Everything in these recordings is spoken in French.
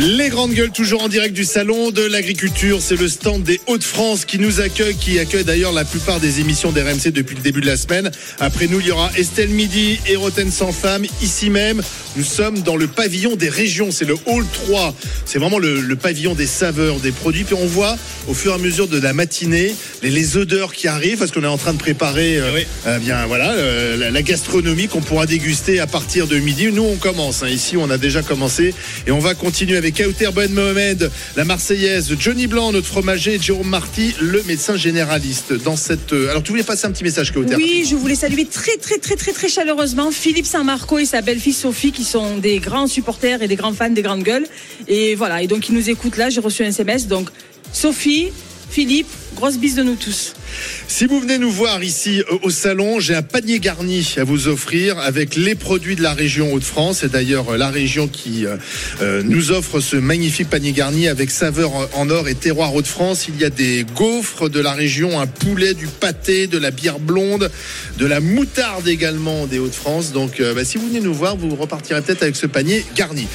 Les grandes gueules toujours en direct du salon de l'agriculture, c'est le stand des Hauts-de-France qui nous accueille, qui accueille d'ailleurs la plupart des émissions d'RMC depuis le début de la semaine. Après nous, il y aura Estelle Midi et Roten sans femme ici même. Nous sommes dans le pavillon des régions, c'est le hall 3. C'est vraiment le, le pavillon des saveurs, des produits. Puis on voit au fur et à mesure de la matinée les, les odeurs qui arrivent parce qu'on est en train de préparer euh, Oui. euh, bien voilà euh, la, la gastronomie qu'on pourra déguster à partir de midi. Nous on commence hein. ici, on a déjà commencé et on va continuer avec Kauter Ben Mohamed, la Marseillaise, Johnny Blanc, notre fromager, et Jérôme Marty, le médecin généraliste. Dans cette euh, alors tu voulais passer un petit message Kauter Oui, je voulais saluer très très très très très chaleureusement Philippe Saint-Marco et sa belle-fille Sophie qui sont des grands supporters et des grands fans des grandes gueules. Et voilà, et donc ils nous écoutent là, j'ai reçu un SMS. Donc Sophie, Philippe, grosse bise de nous tous. Si vous venez nous voir ici euh, au salon, j'ai un panier garni à vous offrir avec les produits de la région Hauts-de-France. C'est d'ailleurs euh, la région qui euh, nous offre ce magnifique panier garni avec saveur en or et terroir Hauts-de-France. Il y a des gaufres de la région, un poulet, du pâté, de la bière blonde, de la moutarde également des Hauts-de-France. Donc bah, si vous venez nous voir, vous repartirez peut-être avec ce panier garni.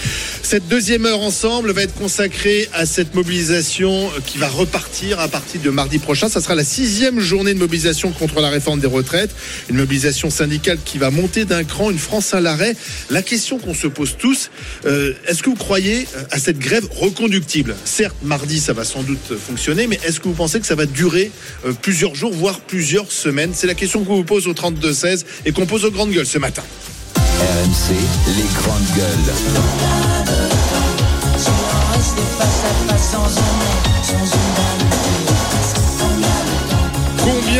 Cette deuxième heure ensemble va être consacrée à cette mobilisation qui va repartir à partir de mardi prochain. Ça sera la sixième journée de mobilisation contre la réforme des retraites. Une mobilisation syndicale qui va monter d'un cran, une France à l'arrêt. La question qu'on se pose tous, euh, est-ce que vous croyez euh, à cette grève reconductible? Certes, mardi, ça va sans doute fonctionner, mais est-ce que vous pensez que ça va durer euh, plusieurs jours, voire plusieurs semaines? C'est la question qu'on vous pose au 32-16 et qu'on pose aux grandes gueules ce matin. RMC, les grandes gueules.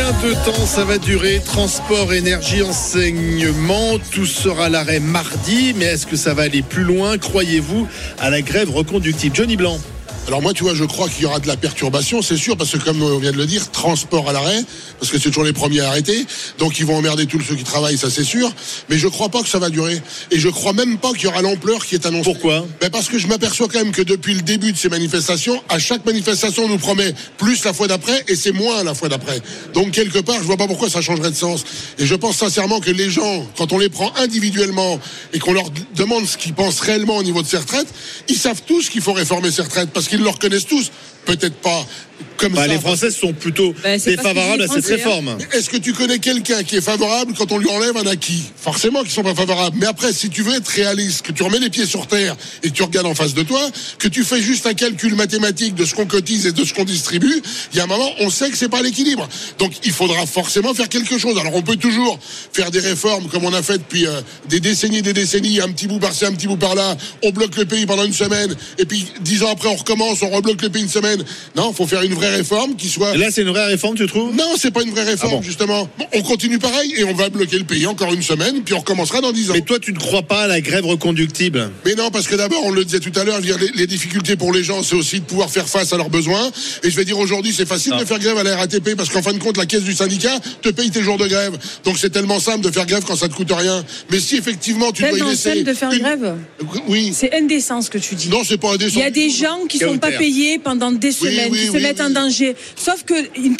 Combien de temps ça va durer Transport, énergie, enseignement, tout sera à l'arrêt mardi, mais est-ce que ça va aller plus loin, croyez-vous, à la grève reconductible? Johnny Blanc Alors moi, tu vois, je crois qu'il y aura de la perturbation, c'est sûr, parce que comme on vient de le dire, transport à l'arrêt, parce que c'est toujours les premiers à arrêter, donc ils vont emmerder tous ceux qui travaillent, ça c'est sûr. Mais je crois pas que ça va durer, et je crois même pas qu'il y aura l'ampleur qui est annoncée. Pourquoi? Ben Parce que je m'aperçois quand même que depuis le début de ces manifestations, à chaque manifestation, on nous promet plus la fois d'après, et c'est moins la fois d'après. Donc quelque part, je vois pas pourquoi ça changerait de sens. Et je pense sincèrement que les gens, quand on les prend individuellement et qu'on leur demande ce qu'ils pensent réellement au niveau de ces retraites, ils savent tous qu'il faut réformer ces retraites parce qu'ils le reconnaissent tous. Peut-être pas comme Bah, ça. Les Français sont plutôt Bah, défavorables à cette Français, réforme. Est-ce que tu connais quelqu'un qui est favorable quand on lui enlève un acquis? Forcément qu'ils sont pas favorables. Mais après, si tu veux être réaliste, que tu remets les pieds sur terre et que tu regardes en face de toi, que tu fais juste un calcul mathématique de ce qu'on cotise et de ce qu'on distribue, il y a un moment, on sait que c'est pas l'équilibre. Donc, il faudra forcément faire quelque chose. Alors, on peut toujours faire des réformes comme on a fait depuis euh, des décennies, et des décennies, un petit bout par-ci, un petit bout par-là. On bloque le pays pendant une semaine et puis dix ans après, on recommence, on rebloque le pays une semaine. Non, faut faire une vraie réforme qui soit Et là, c'est une vraie réforme, tu trouves? Non, c'est pas une vraie réforme, Ah bon justement. Bon, on continue pareil et on va bloquer le pays encore une semaine, puis on recommencera dans dix ans. Mais toi, tu ne crois pas à la grève reconductible? Mais non, parce que d'abord, on le disait tout à l'heure, les, les difficultés pour les gens, c'est aussi de pouvoir faire face à leurs besoins. Et je vais dire aujourd'hui, c'est facile de faire grève à la RATP parce qu'en fin de compte, la caisse du syndicat te paye tes jours de grève. Donc c'est tellement simple de faire grève quand ça te coûte rien. Mais si effectivement tu dois y Tellement laisser de faire une- grève? Oui. C'est indécent ce que tu dis. Non, c'est pas indécent. Il y a des gens qui sont pas payés pendant des semaines, oui, qui se mettent en danger. Sauf que une,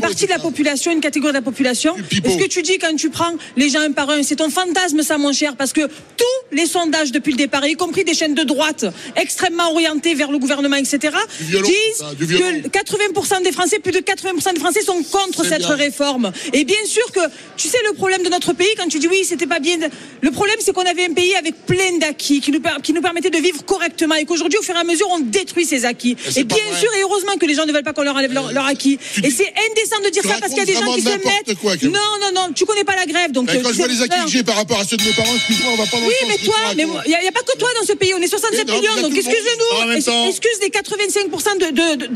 partie de la population, une catégorie de la population, est-ce que tu dis quand tu prends les gens un par un, c'est ton fantasme ça mon cher, parce que tous les sondages depuis le départ, y compris des chaînes de droite extrêmement orientées vers le gouvernement, etc., violon, disent violon. que 80% des Français, plus de 80% des Français sont contre cette bien. réforme. Et bien sûr que, tu sais, le problème de notre pays, quand tu dis oui, c'était pas bien, le problème c'est qu'on avait un pays avec plein d'acquis qui nous, qui nous permettait de vivre correctement et qu'aujourd'hui, au fur et à mesure, on détruit ces acquis. Et bien sûr, et heureusement que les gens ne veulent pas qu'on leur enlève leur, leur acquis. Tu Et c'est indécent de dire ça parce qu'il y a des gens qui se mettent. quoi, non, non, non, tu connais pas la grève, donc. Ben, euh, quand je vois sais- les acquis que j'ai par rapport à ceux de mes parents, excuse-moi, on va pas dans Oui, le mais toi, mais il n'y a, pas que toi dans ce pays. On est 67 Mais non, millions, donc tout temps- Excuse les 85% de, de,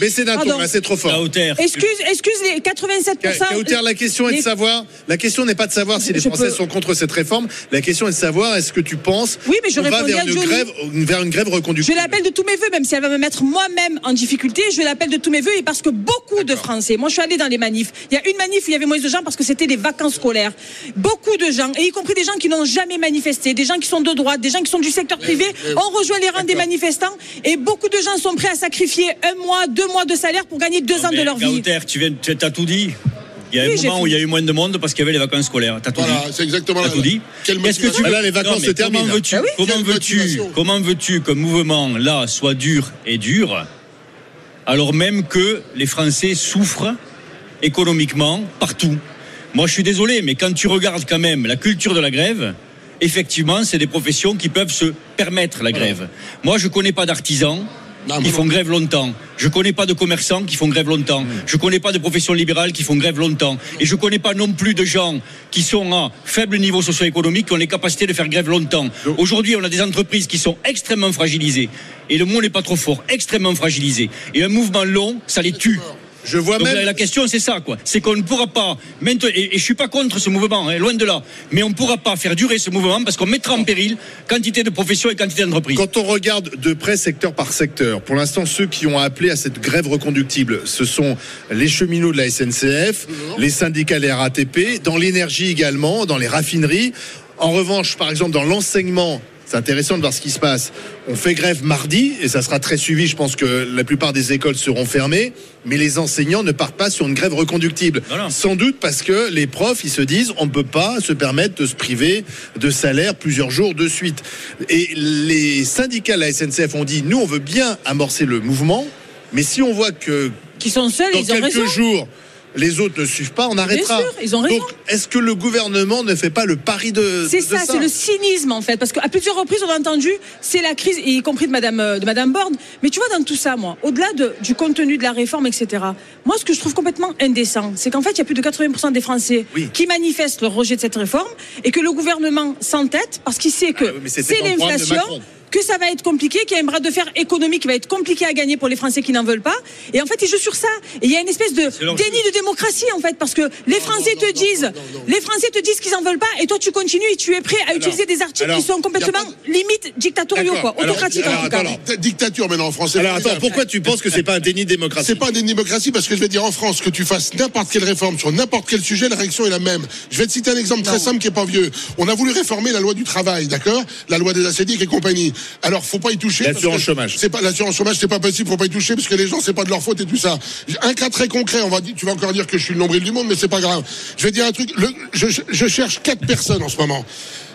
baissez d'un ton, c'est trop fort. Excuse, excuse les 87%. Kauter, la question est de savoir. La question n'est pas de savoir si les Français sont contre cette réforme. La question est de savoir est-ce que tu penses Oui, mais je qu'on va répondais vers une grève, grève Je reconductible. l'appelle de tous tous mes voeux, même si elle va me mettre moi-même en difficulté, je l'appelle de tous mes voeux et parce que beaucoup de Français, moi je suis allée dans les manifs, il y a une manif où il y avait moins de gens parce que c'était des vacances scolaires. Beaucoup de gens, et y compris des gens qui n'ont jamais manifesté, des gens qui sont de droite, des gens qui sont du secteur privé, ont rejoint les rangs des manifestants et beaucoup de gens sont prêts à sacrifier un mois, deux mois de salaire pour gagner deux ans de leur vie. Gauthier, tu viens, tu as tout dit. Il y a Oui, un moment où il y a eu moins de monde parce qu'il y avait les vacances scolaires. T'as tout Voilà, dit. c'est exactement T'as la- tout dit. Quelle Est-ce que tu là, les vacances Non, se terminent. Comment veux-tu, Ah oui comment Quelle veux-tu, motivation. comment veux-tu qu'un mouvement là soit dur et dur, alors même que les Français souffrent économiquement partout? Moi, je suis désolé, mais quand tu regardes quand même la culture de la grève, effectivement, c'est des professions qui peuvent se permettre la grève. Moi, je connais pas d'artisans Non, mais font grève longtemps. Je connais pas de commerçants qui font grève longtemps. Je connais pas de professions libérales qui font grève longtemps. Et je connais pas non plus de gens qui sont à faible niveau socio-économique qui ont les capacités de faire grève longtemps. Aujourd'hui, on a des entreprises qui sont extrêmement fragilisées. Et le mot n'est pas trop fort, extrêmement fragilisées. Et un mouvement long, ça les tue. Je vois Donc même. la, la question c'est ça quoi, c'est qu'on ne pourra pas maintenant et, et je suis pas contre ce mouvement, hein, loin de là, mais on ne pourra pas faire durer ce mouvement parce qu'on mettra en péril quantité de professions et quantité d'entreprises. Quand on regarde de près secteur par secteur, pour l'instant, ceux qui ont appelé à cette grève reconductible, ce sont les cheminots de la SNCF, les syndicats de la RATP, dans l'énergie également, dans les raffineries. En revanche, par exemple, dans l'enseignement, c'est intéressant de voir ce qui se passe. On fait grève mardi et ça sera très suivi. Je pense que la plupart des écoles seront fermées, mais les enseignants ne partent pas sur une grève reconductible. Voilà. Sans doute parce que les profs, ils se disent, on ne peut pas se permettre de se priver de salaire plusieurs jours de suite. Et les syndicats de la SNCF ont dit, nous, on veut bien amorcer le mouvement, mais si on voit que Qui sont seuls, dans ils ont quelques raison. jours, les autres ne suivent pas, on arrêtera. sûr, ils ont raison. Donc, est-ce que le gouvernement ne fait pas le pari de C'est ça, c'est le cynisme en fait, parce qu'à plusieurs reprises on a entendu, c'est la crise, y compris de Madame euh, de Madame Borne. Mais tu vois dans tout ça, moi, au-delà de- du contenu de la réforme, etc. Moi, ce que je trouve complètement indécent, c'est qu'en fait, il y a plus de 80% des Français Oui. qui manifestent leur rejet de cette réforme et que le gouvernement s'entête parce qu'il sait que Ah oui, c'est l'inflation. Que ça va être compliqué, qu'il y a un bras de fer économique qui va être compliqué à gagner pour les Français qui n'en veulent pas. Et en fait, ils jouent sur ça. Et il y a une espèce de déni de démocratie, en fait, parce que les Français non, te non, disent, non, non, non. les Français te disent qu'ils en veulent pas, et toi tu continues et tu es prêt à utiliser des articles alors, qui sont complètement pas limite dictatoriaux, quoi, Alors, autocratiques alors, en tout cas. attends, Dictature maintenant en français. Alors attends, pourquoi tu penses que c'est pas un déni de démocratie C'est pas une démocratie parce que je vais dire en France que tu fasses n'importe quelle réforme sur n'importe quel sujet, la réaction est la même. Je vais te citer un exemple très simple qui est pas vieux. On a voulu réformer la loi du travail, d'accord? La loi des assédiques et compagnie. Alors faut pas y toucher. L'assurance chômage. C'est pas l'assurance chômage, c'est pas possible, faut pas y toucher parce que les gens c'est pas de leur faute et tout ça. Un cas très concret, on va dire, tu vas encore dire que je suis le nombril du monde, mais c'est pas grave. Je vais dire un truc. le- je, je cherche quatre personnes en ce moment.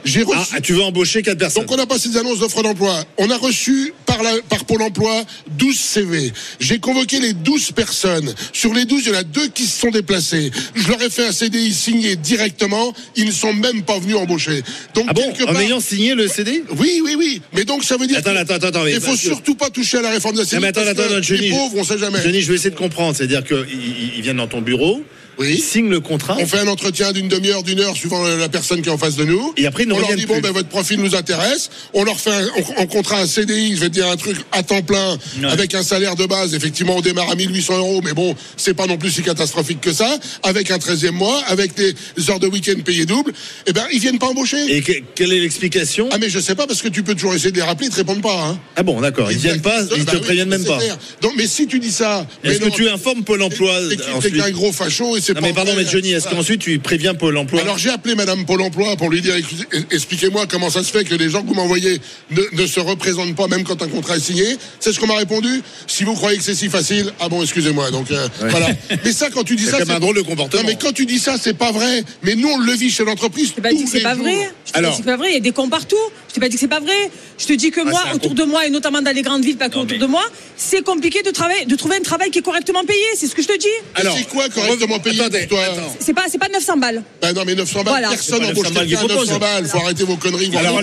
J'ai reçu. Ah, tu veux embaucher quatre personnes Donc on a passé des annonces d'offres d'emploi. On a reçu par, la, par Pôle emploi 12 CV. J'ai convoqué les 12 personnes. Sur les 12, il y en a deux qui se sont déplacés. Je leur ai fait un CDI signé directement. Ils ne sont même pas venus embaucher. Donc Ah bon quelque En ayant signé le CD Oui, oui, oui. Mais donc ça veut dire Attends, que- attends, attends, mais il faut surtout pas toucher à la réforme de la Non, mais attends, attends, attends, Johnny. Les pauvres, on sait jamais. Johnny, je vais essayer de comprendre. C'est-à-dire qu'ils viennent dans ton bureau, Oui. ils signent le contrat. On fait un entretien d'une demi-heure, d'une heure, suivant la personne qui est en face de nous. Et après, ils on leur dit, bon, ben, votre profil nous intéresse. On leur fait un, on, on contrat un CDI, je vais te dire un truc à temps plein, avec un salaire de base. Effectivement, on démarre à 1800 euros, mais bon, c'est pas non plus si catastrophique que ça. Avec un 13e mois, avec des heures de week-end payées double. Eh ben, ils viennent pas embaucher. Et que- quelle est l'explication? Ah, mais je sais pas, parce que tu peux toujours essayer de les rappeler, ils te répondent pas, hein. Ah bon, d'accord. Ils viennent pas, ils Bah te oui, préviennent même pas. clair. Donc, mais si tu dis ça. Est-ce que non, tu informes Pôle emploi t'es- un gros facho et c'est pas mais pardon, mais Johnny, est-ce qu'ensuite tu préviens Pôle emploi Alors j'ai appelé Madame Pôle Emploi pour lui dire écoutez, expliquez-moi comment ça se fait que les gens que vous m'envoyez ne, ne se représentent pas même quand un contrat est signé. C'est ce qu'on m'a répondu. Si vous croyez que c'est si facile, ah bon excusez-moi. Donc euh, voilà. Mais ça quand tu dis C'est ça, même un drôle de comportement. Non mais quand tu dis ça, c'est pas vrai. Mais nous on le vit chez l'entreprise. Je t'ai pas dit que c'est pas jours. vrai. Je t'ai pas Alors. dit que c'est pas vrai. Il y a des cons partout. Je t'ai pas dit que c'est pas vrai. Je te dis que moi, c'est un autour de moi, et notamment dans les grandes villes, pas que Non, autour mais- de moi, c'est compliqué de travailler, de trouver un travail qui est correctement payé. C'est ce que je te dis. Mais c'est quoi correctement payé attendez, pour toi attends. C'est pas, c'est pas 900 balles. Bah non mais 900 balles, Voilà. personne n'embauche 900 balles quelqu'un à qu'il propose. 900 balles. Faut arrêter vos conneries. Alors,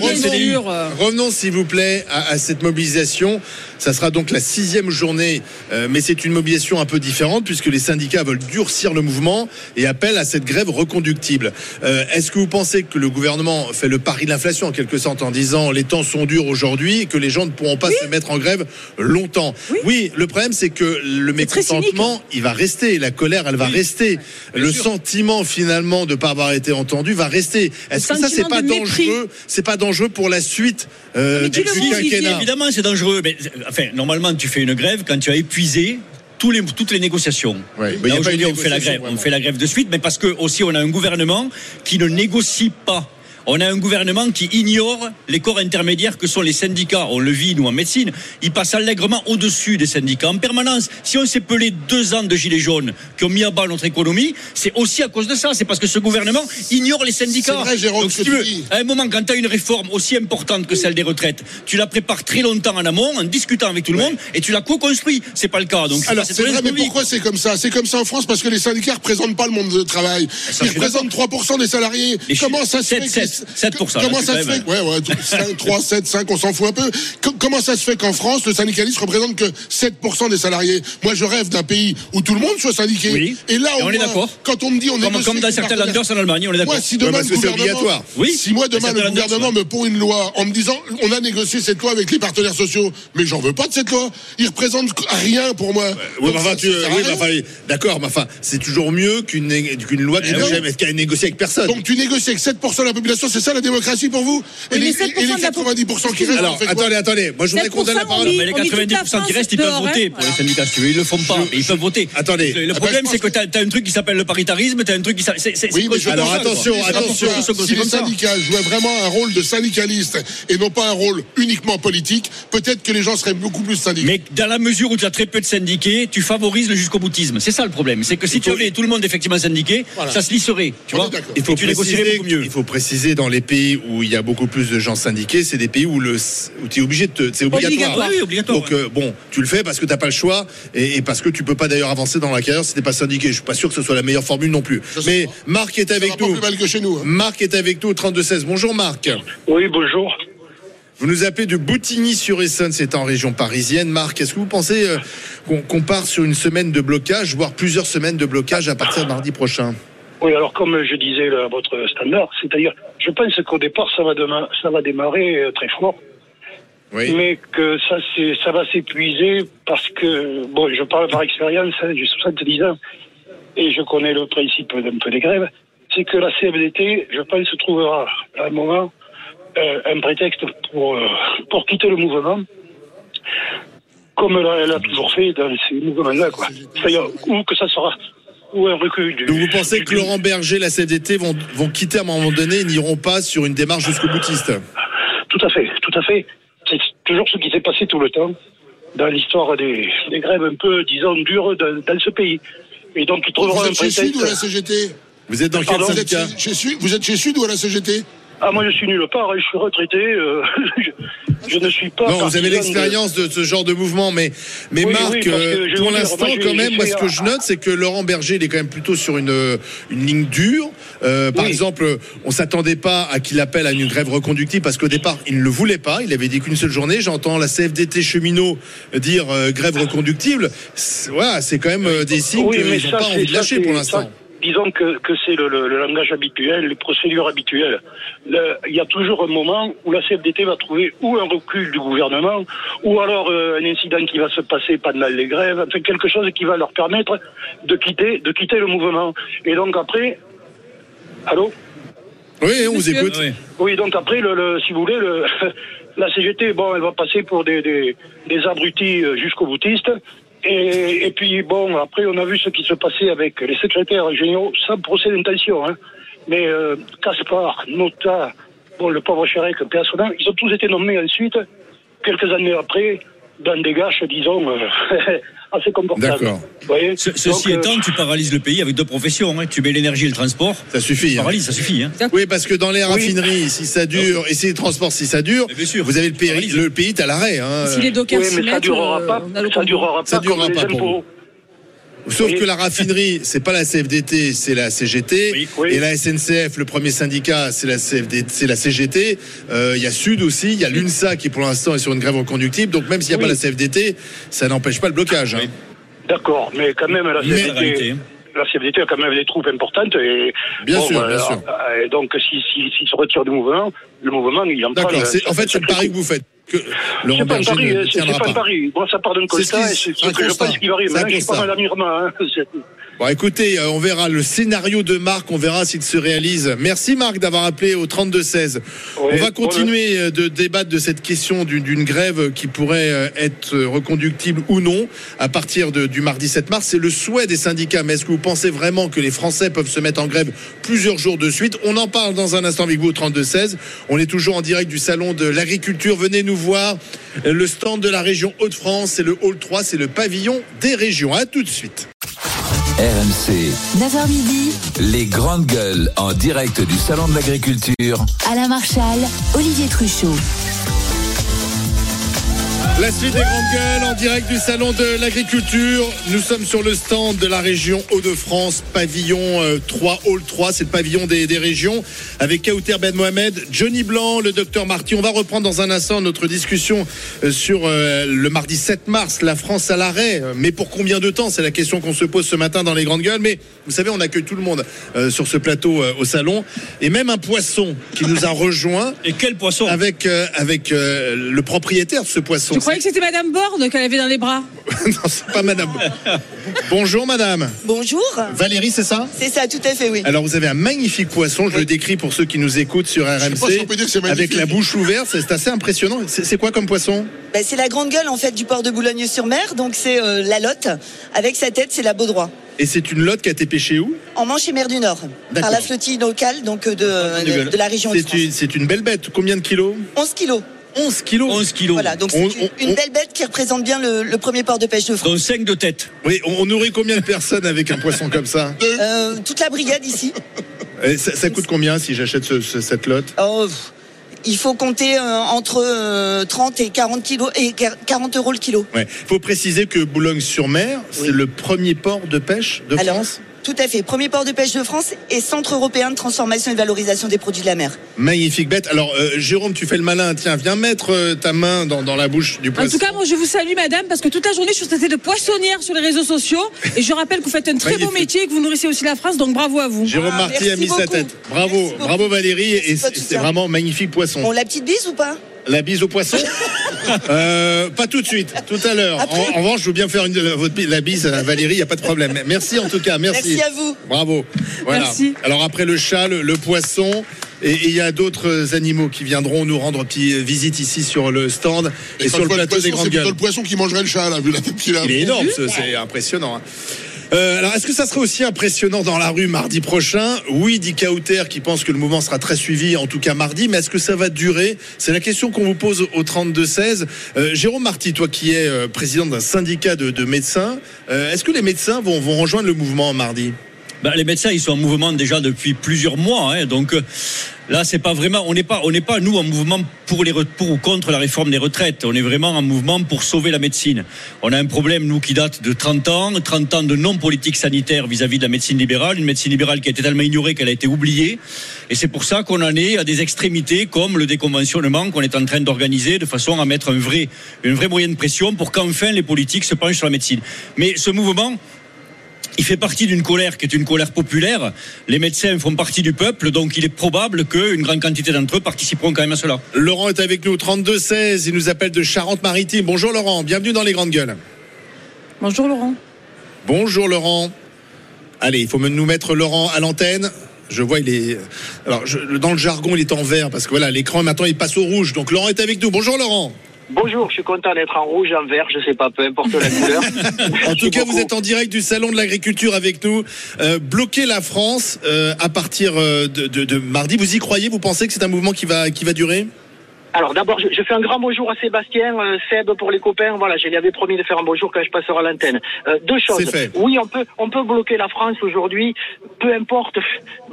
euh, Revenons s'il vous plaît à, à cette mobilisation. Ça sera donc la sixième journée, euh, mais c'est une mobilisation un peu différente puisque les syndicats veulent durcir le mouvement et appellent à cette grève reconductible. Euh, Est-ce que vous pensez que le gouvernement fait le pari de l'inflation en quelque sorte en disant les temps sont durs aujourd'hui et que les gens ne pourront pas se mettre en grève longtemps? Oui, le problème c'est que le mécontentement, il va rester, la colère, elle va rester. Le sûr. sentiment finalement de ne pas avoir été entendu va rester. Est-ce que ça c'est pas dangereux? C'est pas dangereux pour la suite euh, du quinquennat? Évidemment, c'est dangereux. Mais, enfin, normalement, tu fais une grève quand tu as épuisé les, toutes les négociations. Ouais, Là, aujourd'hui, on fait la grève. vraiment. On fait la grève de suite, mais parce que aussi on a un gouvernement qui ne négocie pas. On a un gouvernement qui ignore les corps intermédiaires que sont les syndicats. On le vit, nous, en médecine. Ils passent allègrement au-dessus des syndicats en permanence. Si on s'est pelé deux ans de gilets jaunes qui ont mis à bas notre économie, c'est aussi à cause de ça. C'est parce que ce gouvernement ignore les syndicats. C'est vrai, Jérôme, Donc, si tu veux, à un moment, quand tu as une réforme aussi importante que celle des retraites, tu la prépares très longtemps en amont, en discutant avec tout le monde, et tu la co-construis. C'est pas le cas. Donc, Alors, c'est vrai, mais pourquoi c'est comme ça? C'est comme ça en France parce que les syndicats ne représentent pas le monde du travail. ça, Ils représentent 3% des salariés. Les Comment ça se fait 7, que les- 7, 7%, Comment là, ça se fait Ouais, ouais, 5, 3, 7, 5, on s'en fout un peu. Co- Comment ça se fait qu'en France, le syndicalisme représente que 7% des salariés? Moi, je rêve d'un pays où tout le monde soit syndiqué. Oui. Et là, on est d'accord. quand on me dit on Comme, négocie comme dans certains landers en Allemagne, on est d'accord. Moi, si demain le gouvernement, obligatoire. Oui. si moi demain le gouvernement me pond une loi en me disant on a négocié cette loi avec les partenaires sociaux, mais j'en veux pas de cette loi. Ils représentent rien pour moi. Oui, d'accord, mais enfin, c'est toujours mieux qu'une loi qui Eh n'a oui. jamais négocié avec personne. Donc tu négocies avec 7% de la population, c'est ça la démocratie pour vous Et Oui, les, mais 7% et les de la 90% qui restent, Alors, attendez, attendez. Moi, je voudrais qu'on donne la 7% parole. Mais les on met toute la 90% qui restent, ils peuvent voter hein. pour les syndicats, si tu veux. Ils le font pas, mais ils peuvent voter. Attendez. Le, le Ah problème, c'est que tu as, un truc qui s'appelle le paritarisme, tu as un truc qui s'appelle. Oui, mais je- Alors, attention, attention. Si comme les syndicats jouaient vraiment un rôle de syndicaliste et non pas un rôle uniquement politique, peut-être que les gens seraient beaucoup plus syndiqués. Mais dans la mesure où tu as très peu de syndiqués, tu favorises le jusqu'au boutisme. C'est ça le problème. C'est que si tu avais tout le monde effectivement syndiqué, ça se lisserait. Tu vois. Il faut, préciser, dans les pays où il y a beaucoup plus de gens syndiqués, c'est des pays où, le, où tu es obligé de te, c'est obligatoire. Obligatoire. Oui, obligatoire. Donc euh, bon, tu le fais parce que t'as pas le choix et, et parce que tu peux pas d'ailleurs avancer dans la carrière si t'es pas syndiqué. Je suis pas sûr que ce soit la meilleure formule non plus. Mais. Marc est avec pas nous. plus mal que chez nous. hein. Marc est avec nous au 32 16. Bonjour Marc. Oui, bonjour. Vous nous appelez de Boutigny-sur-Essonne, c'est en région parisienne. Marc, est-ce que vous pensez euh, qu'on part sur une semaine de blocage, voire plusieurs semaines de blocage à partir de mardi prochain? Oui, alors comme je disais à votre standard, c'est-à-dire, je pense qu'au départ, ça va, dema- ça va démarrer euh, très fort, Oui. mais que ça, c'est- ça va s'épuiser parce que, bon, je parle par expérience, hein, j'ai 70 ans, et je connais le principe d'un peu des grèves, c'est que la CFDT, je pense, trouvera à un moment euh, un prétexte pour, euh, pour quitter le mouvement, comme elle a, elle a toujours fait dans ces mouvements-là, quoi. C'est-à-dire, ou que ça sera, ou un recul du... Donc vous pensez du- que Laurent Berger, la CFDT vont, vont quitter à un moment donné et n'iront pas sur une démarche jusqu'au boutiste Tout à fait, tout à fait. C'est toujours ce qui s'est passé tout le temps dans l'histoire des, des grèves un peu, disons, dures dans, dans ce pays. Et donc, ils trouveront Vous un êtes chez Sud ou à la. CGT Vous êtes dans quel vous êtes syndicat chez, vous êtes chez Sud ou à la CGT Ah, moi, je suis nulle part, hein, je suis retraité. euh, je, je ne suis pas. Non, vous avez de- l'expérience de... ce genre de mouvement, mais, mais Oui, Marc, oui, euh, pour l'instant, quand même, moi, ce que je note, c'est que Laurent Berger, il est quand même plutôt sur une, une ligne dure. Euh, par Oui. exemple, on s'attendait pas à qu'il appelle à une grève reconductible parce qu'au départ, il ne le voulait pas. Il avait dit qu'une seule journée. J'entends la CFDT cheminot dire euh, grève reconductible. Voilà, c'est quand même euh, des signes qu'ils n'ont pas envie de lâcher pour l'instant. Disons que, que c'est le, le- le langage habituel, les procédures habituelles. Le- Il y a toujours un moment où la CFDT va trouver ou un recul du gouvernement, ou alors euh, un incident qui va se passer pendant les grèves, enfin quelque chose qui va leur permettre de quitter, de quitter le mouvement. Et donc après, allô Oui, on vous écoute. Oui, donc après, le, le- si vous voulez, le, la CGT, bon, elle va passer pour des, des, des abrutis euh, jusqu'au boutiste. Et, puis, bon, après, on a vu ce qui se passait avec les secrétaires généraux, sans procès d'intention. Hein. Mais euh, Caspar, Nota, bon, le pauvre Chérec, personnel, ils ont tous été nommés ensuite, quelques années après, dans des gâches, disons, euh, assez confortables. D'accord. Vous voyez Ce- ceci Donc, euh, étant, tu paralyses le pays avec deux professions. hein. Tu mets l'énergie et le transport. Ça suffit. Tu hein. paralyses, ça suffit. Hein. Oui, parce que dans les raffineries, si ça dure, et si les transports, si ça dure, Mais bien sûr. vous avez le pays, le pays est à l'arrêt. Hein. Si les dockers oui, mais ça durera euh, pas, ça durera Ça pas durera comme pas les pour impôts. Sauf Oui. que la raffinerie, c'est pas la CFDT, c'est la CGT. Oui. Oui. Et la SNCF, le premier syndicat, c'est la CFDT, c'est la CGT. Euh, Il y a Sud aussi, il y a l'UNSA qui pour l'instant est sur une grève reconductible. Donc même s'il n'y a Oui. pas la CFDT, ça n'empêche pas le blocage. hein. D'accord, mais quand même, la CFDT, la CFDT a quand même des troupes importantes. Et, Bien sûr, bien sûr. euh, et donc, s'il si, s'il se retire du mouvement, le mouvement, il en prend. D'accord. euh, c'est- En fait, c'est le pari que vous faites. Que C'est pas un Berger pari, ne hein, c'est tiendra pas un pas. pari. Bon, ça part d'un constat, et c'est ce que je pense qui va arriver. Hein, Je suis pas mal amirement. Hein. Bon, écoutez, euh, on verra le scénario de Marc, on verra s'il se réalise. Merci Marc d'avoir appelé au 32-16. on va continuer euh, de débattre de cette question d'une grève qui pourrait euh, être reconductible ou non à partir de- du mardi 7 mars. C'est le souhait des syndicats, mais est-ce que vous pensez vraiment que les Français peuvent se mettre en grève plusieurs jours de suite? On en parle dans un instant avec vous au 32-16. On est toujours en direct du salon de l'agriculture. Venez nous voir. Le stand de la région Hauts-de-France, c'est le hall 3, c'est le pavillon des régions. À tout de suite. RMC, 9h midi, les grandes gueules en direct du Salon de l'Agriculture. Alain Marchal, Olivier Truchot. La suite des grandes gueules en direct du salon de l'agriculture. Nous sommes sur le stand de la région Hauts-de-France, pavillon euh, 3, hall 3, c'est le pavillon des, des régions, avec Kauter Ben Mohamed, Johnny Blanc, le docteur Marty. On va reprendre dans un instant notre discussion euh, sur euh, le mardi 7 mars, la France à l'arrêt. Mais pour combien de temps? C'est la question qu'on se pose ce matin dans les grandes gueules. Mais vous savez, on accueille tout le monde euh, sur ce plateau euh, au salon. Et même un poisson qui nous a rejoint Et quel poisson? Avec, euh, avec euh, le propriétaire de ce poisson. Je croyais que c'était Madame Borne qu'elle avait dans les bras. non, c'est pas madame. Bonjour madame. Bonjour. Valérie, c'est ça? C'est ça, tout à fait, oui. alors vous avez un magnifique poisson, je le décris pour ceux qui nous écoutent sur sais pas RMC, si on peut dire que c'est avec magnifique. la bouche ouverte, c'est assez impressionnant. C'est c'est quoi comme poisson? Ben, c'est la grande gueule en fait du port de Boulogne-sur-Mer, donc c'est euh, la lotte. Avec sa tête, c'est la Baudroie. Et c'est une lotte qui a été pêchée où? En Manche et mer du Nord, D'accord. par la flottille locale donc euh, de, de, de la région de C'est une, c'est une belle bête. Combien de kilos? 11 kilos. 11 kilos 11 kilos. Voilà, donc c'est On- une, on- une on- belle bête qui représente bien le, le premier port de pêche de France. Dont 5 de tête. Oui, on, on nourrit combien de personnes avec un poisson comme ça Euh, toute la brigade ici. Et ça, ça coûte combien si j'achète ce- ce- cette lotte? Oh, il faut compter euh, entre euh, 30 et 40 kilos et 40 euros le kilo. Ouais. faut préciser que Boulogne-sur-Mer, c'est le premier port de pêche de Alors, France? Tout à fait. Premier port de pêche de France et centre européen de transformation et de valorisation des produits de la mer. Magnifique bête. Alors, euh, Jérôme, tu fais le malin. Tiens, viens mettre euh, ta main dans, dans la bouche du En poisson. tout cas, moi, je vous salue, madame, parce que toute la journée, je suis traitée de poissonnière sur les réseaux sociaux. Et je rappelle que vous faites un très beau métier et que vous nourrissez aussi la France, donc bravo à vous. Jérôme Ah, Marty a mis sa tête. Bravo, bravo Valérie. Merci Et c'est vraiment magnifique poisson. Bon, la petite bise ou pas? La bise au poisson Euh, Pas tout de suite, tout à l'heure. En, en revanche, je veux bien faire une, votre, la bise à Valérie, il n'y a pas de problème. Merci en tout cas, merci. Merci à vous. Bravo. Voilà. Merci. Alors après le chat, le, le poisson. Et il y a d'autres animaux qui viendront nous rendre petite visite ici sur le stand et, Et sur le plateau des poisson, grandes C'est plutôt gueules. le poisson qui mangerait le chat, là, vu la tête qu'il a. Il est énorme, ce- c'est impressionnant. hein. Euh, alors, est-ce que ça serait aussi impressionnant dans la rue mardi prochain? Oui, dit Kauter, qui pense que le mouvement sera très suivi, en tout cas mardi, mais est-ce que ça va durer? C'est la question qu'on vous pose au 32-16. Euh, Jérôme Marty, toi qui es euh, président d'un syndicat de, de médecins, est-ce que les médecins vont rejoindre le mouvement mardi? Ben, les médecins, ils sont en mouvement déjà depuis plusieurs mois. hein, donc euh, là, c'est pas vraiment. On n'est pas, on n'est pas nous en mouvement pour les pour ou contre la réforme des retraites. On est vraiment en mouvement pour sauver la médecine. On a un problème nous qui date de 30 ans, 30 ans de non politique sanitaire vis-à-vis de la médecine libérale, une médecine libérale qui a été tellement ignorée qu'elle a été oubliée. Et c'est pour ça qu'on en est à des extrémités comme le déconventionnement qu'on est en train d'organiser de façon à mettre un vrai, une vraie moyenne de pression pour qu'enfin les politiques se penchent sur la médecine. Mais ce mouvement il fait partie d'une colère qui est une colère populaire. Les médecins font partie du peuple, donc il est probable qu'une grande quantité d'entre eux participeront quand même à cela. Laurent est avec nous, 32-16, il nous appelle de Charente-Maritime. Bonjour Laurent, bienvenue dans les grandes gueules. Bonjour, Laurent. Bonjour Laurent. Allez, il faut nous mettre Laurent à l'antenne. Je vois, il est. Alors, je- dans le jargon, il est en vert parce que voilà, l'écran maintenant il passe au rouge. Donc Laurent est avec nous. Bonjour Laurent. Bonjour, je suis content d'être en rouge, en vert, je sais pas, peu importe la couleur. En tout cas, vous êtes en direct du salon de l'agriculture avec nous. Euh, bloquer la France euh, à partir euh, de, de- de mardi. Vous y croyez? Vous pensez que c'est un mouvement qui va qui va durer? Alors d'abord, je, je fais un grand bonjour à Sébastien, euh, Seb pour les copains. Voilà, je lui avais promis de faire un bonjour quand je passerai à l'antenne. Euh, deux choses. Oui, on peut, on peut bloquer la France aujourd'hui. Peu importe.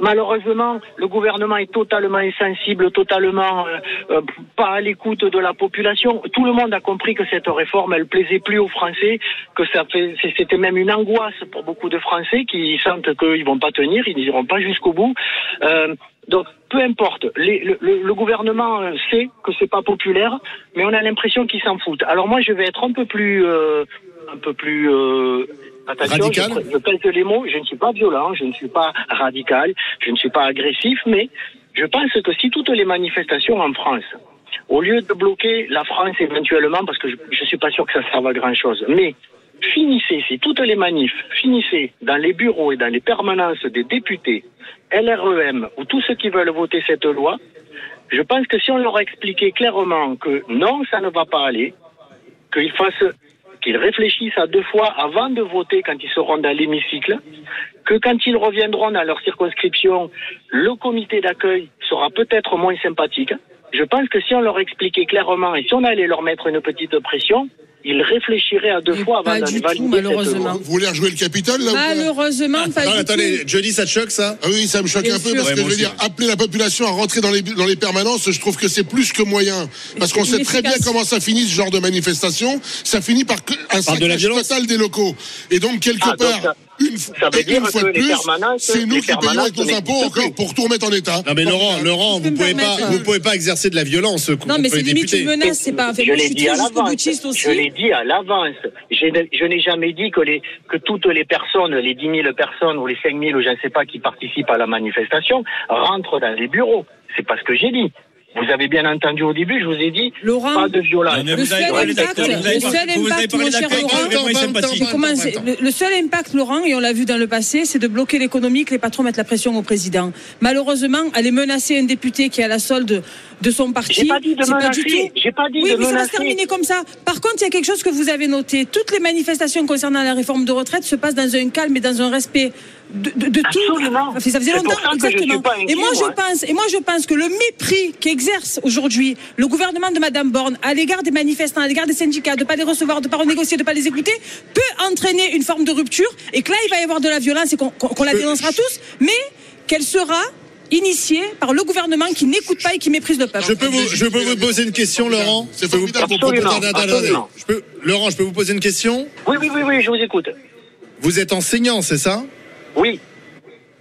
Malheureusement, le gouvernement est totalement insensible, totalement euh, euh, pas à l'écoute de la population. Tout le monde a compris que cette réforme, elle plaisait plus aux Français, que ça fait, c'était même une angoisse pour beaucoup de Français qui sentent qu'ils vont pas tenir, ils n'iront pas jusqu'au bout. Donc, peu importe, les- le, le- le gouvernement sait que c'est pas populaire, mais on a l'impression qu'ils s'en foutent. Alors moi, je vais être un peu plus, euh, un peu plus euh, Attention, Radical. je, je pèse les mots, je ne suis pas violent, je ne suis pas radical, je ne suis pas agressif, mais je pense que si toutes les manifestations en France, au lieu de bloquer la France éventuellement, parce que je ne suis pas sûr que ça serve à grand chose, mais finissez, si toutes les manifs finissaient dans les bureaux et dans les permanences des députés, LREM ou tous ceux qui veulent voter cette loi, je pense que si on leur expliquait clairement que non, ça ne va pas aller, qu'ils fassent, qu'ils réfléchissent à deux fois avant de voter quand ils seront dans l'hémicycle, que quand ils reviendront dans leur circonscription, le comité d'accueil sera peut-être moins sympathique. Je pense que si on leur expliquait clairement et si on allait leur mettre une petite pression, ils réfléchiraient à deux Mais fois avant d'aller valider malheureusement. Vous voulez rejouer le Capitole là Malheureusement, pas Non, du attendez, tout. Johnny, ça te choque ça Ah oui, ça me choque Bien un peu parce Ouais, que je veux aussi. dire, appeler la population à rentrer dans les, dans les permanences, je trouve que c'est plus que moyen. Parce qu'on sait très bien comment ça finit ce genre de manifestation. Ça finit par que- un Par de la saccage violence. total des locaux. Et donc, quelque Ah, donc part, ça- une, ça veut dire une fois que de les plus, permanences- c'est nous qui payons avec nos impôts encore pour tout remettre en état. Non mais Laurent, Laurent, vous pouvez pas, vous euh, pouvez pas exercer de la violence contre Non, mais c'est limite une menace, c'est pas. Je moi, je l'ai dit à l'avance. Je l'ai dit à l'avance. Je n'ai- je n'ai jamais dit que, les, que toutes les personnes, les 10 000 personnes ou les 5 000 ou je ne sais pas qui participent à la manifestation rentrent dans les bureaux. C'est pas ce que j'ai dit. Vous avez bien entendu au début, je vous ai dit Laurent, pas de violence. Le seul impact- le seul impact, mon cher Laurent, le seul impact, et on l'a vu dans le passé, c'est de bloquer l'économie, que les patrons mettent la pression au président. Malheureusement, aller menacer un député qui est à la solde de son parti, J'ai pas dit de menacer. tout. J'ai pas dit oui, de mais ça va se terminer comme ça. Par contre, il y a quelque chose que vous avez noté. Toutes les manifestations concernant la réforme de retraite se passent dans un calme et dans un respect de, de- de tout. Ça faisait longtemps, ça que je suis exactement. pas inquiet, et moi, je pense, et moi, je pense que le mépris qu'exerce aujourd'hui le gouvernement de Madame Borne à l'égard des manifestants, à l'égard des syndicats, de ne pas les recevoir, de ne pas renégocier, de ne pas les écouter, peut entraîner une forme de rupture et que là, il va y avoir de la violence et qu'on la dénoncera tous, mais qu'elle sera initiée par le gouvernement qui n'écoute pas et qui méprise le peuple. Je peux vous, je peux vous poser une question, Laurent? C'est Je peux formidable. Je Laurent, je peux vous poser une question? Oui, oui, oui, oui, je vous écoute. Vous êtes enseignant, c'est ça? Oui.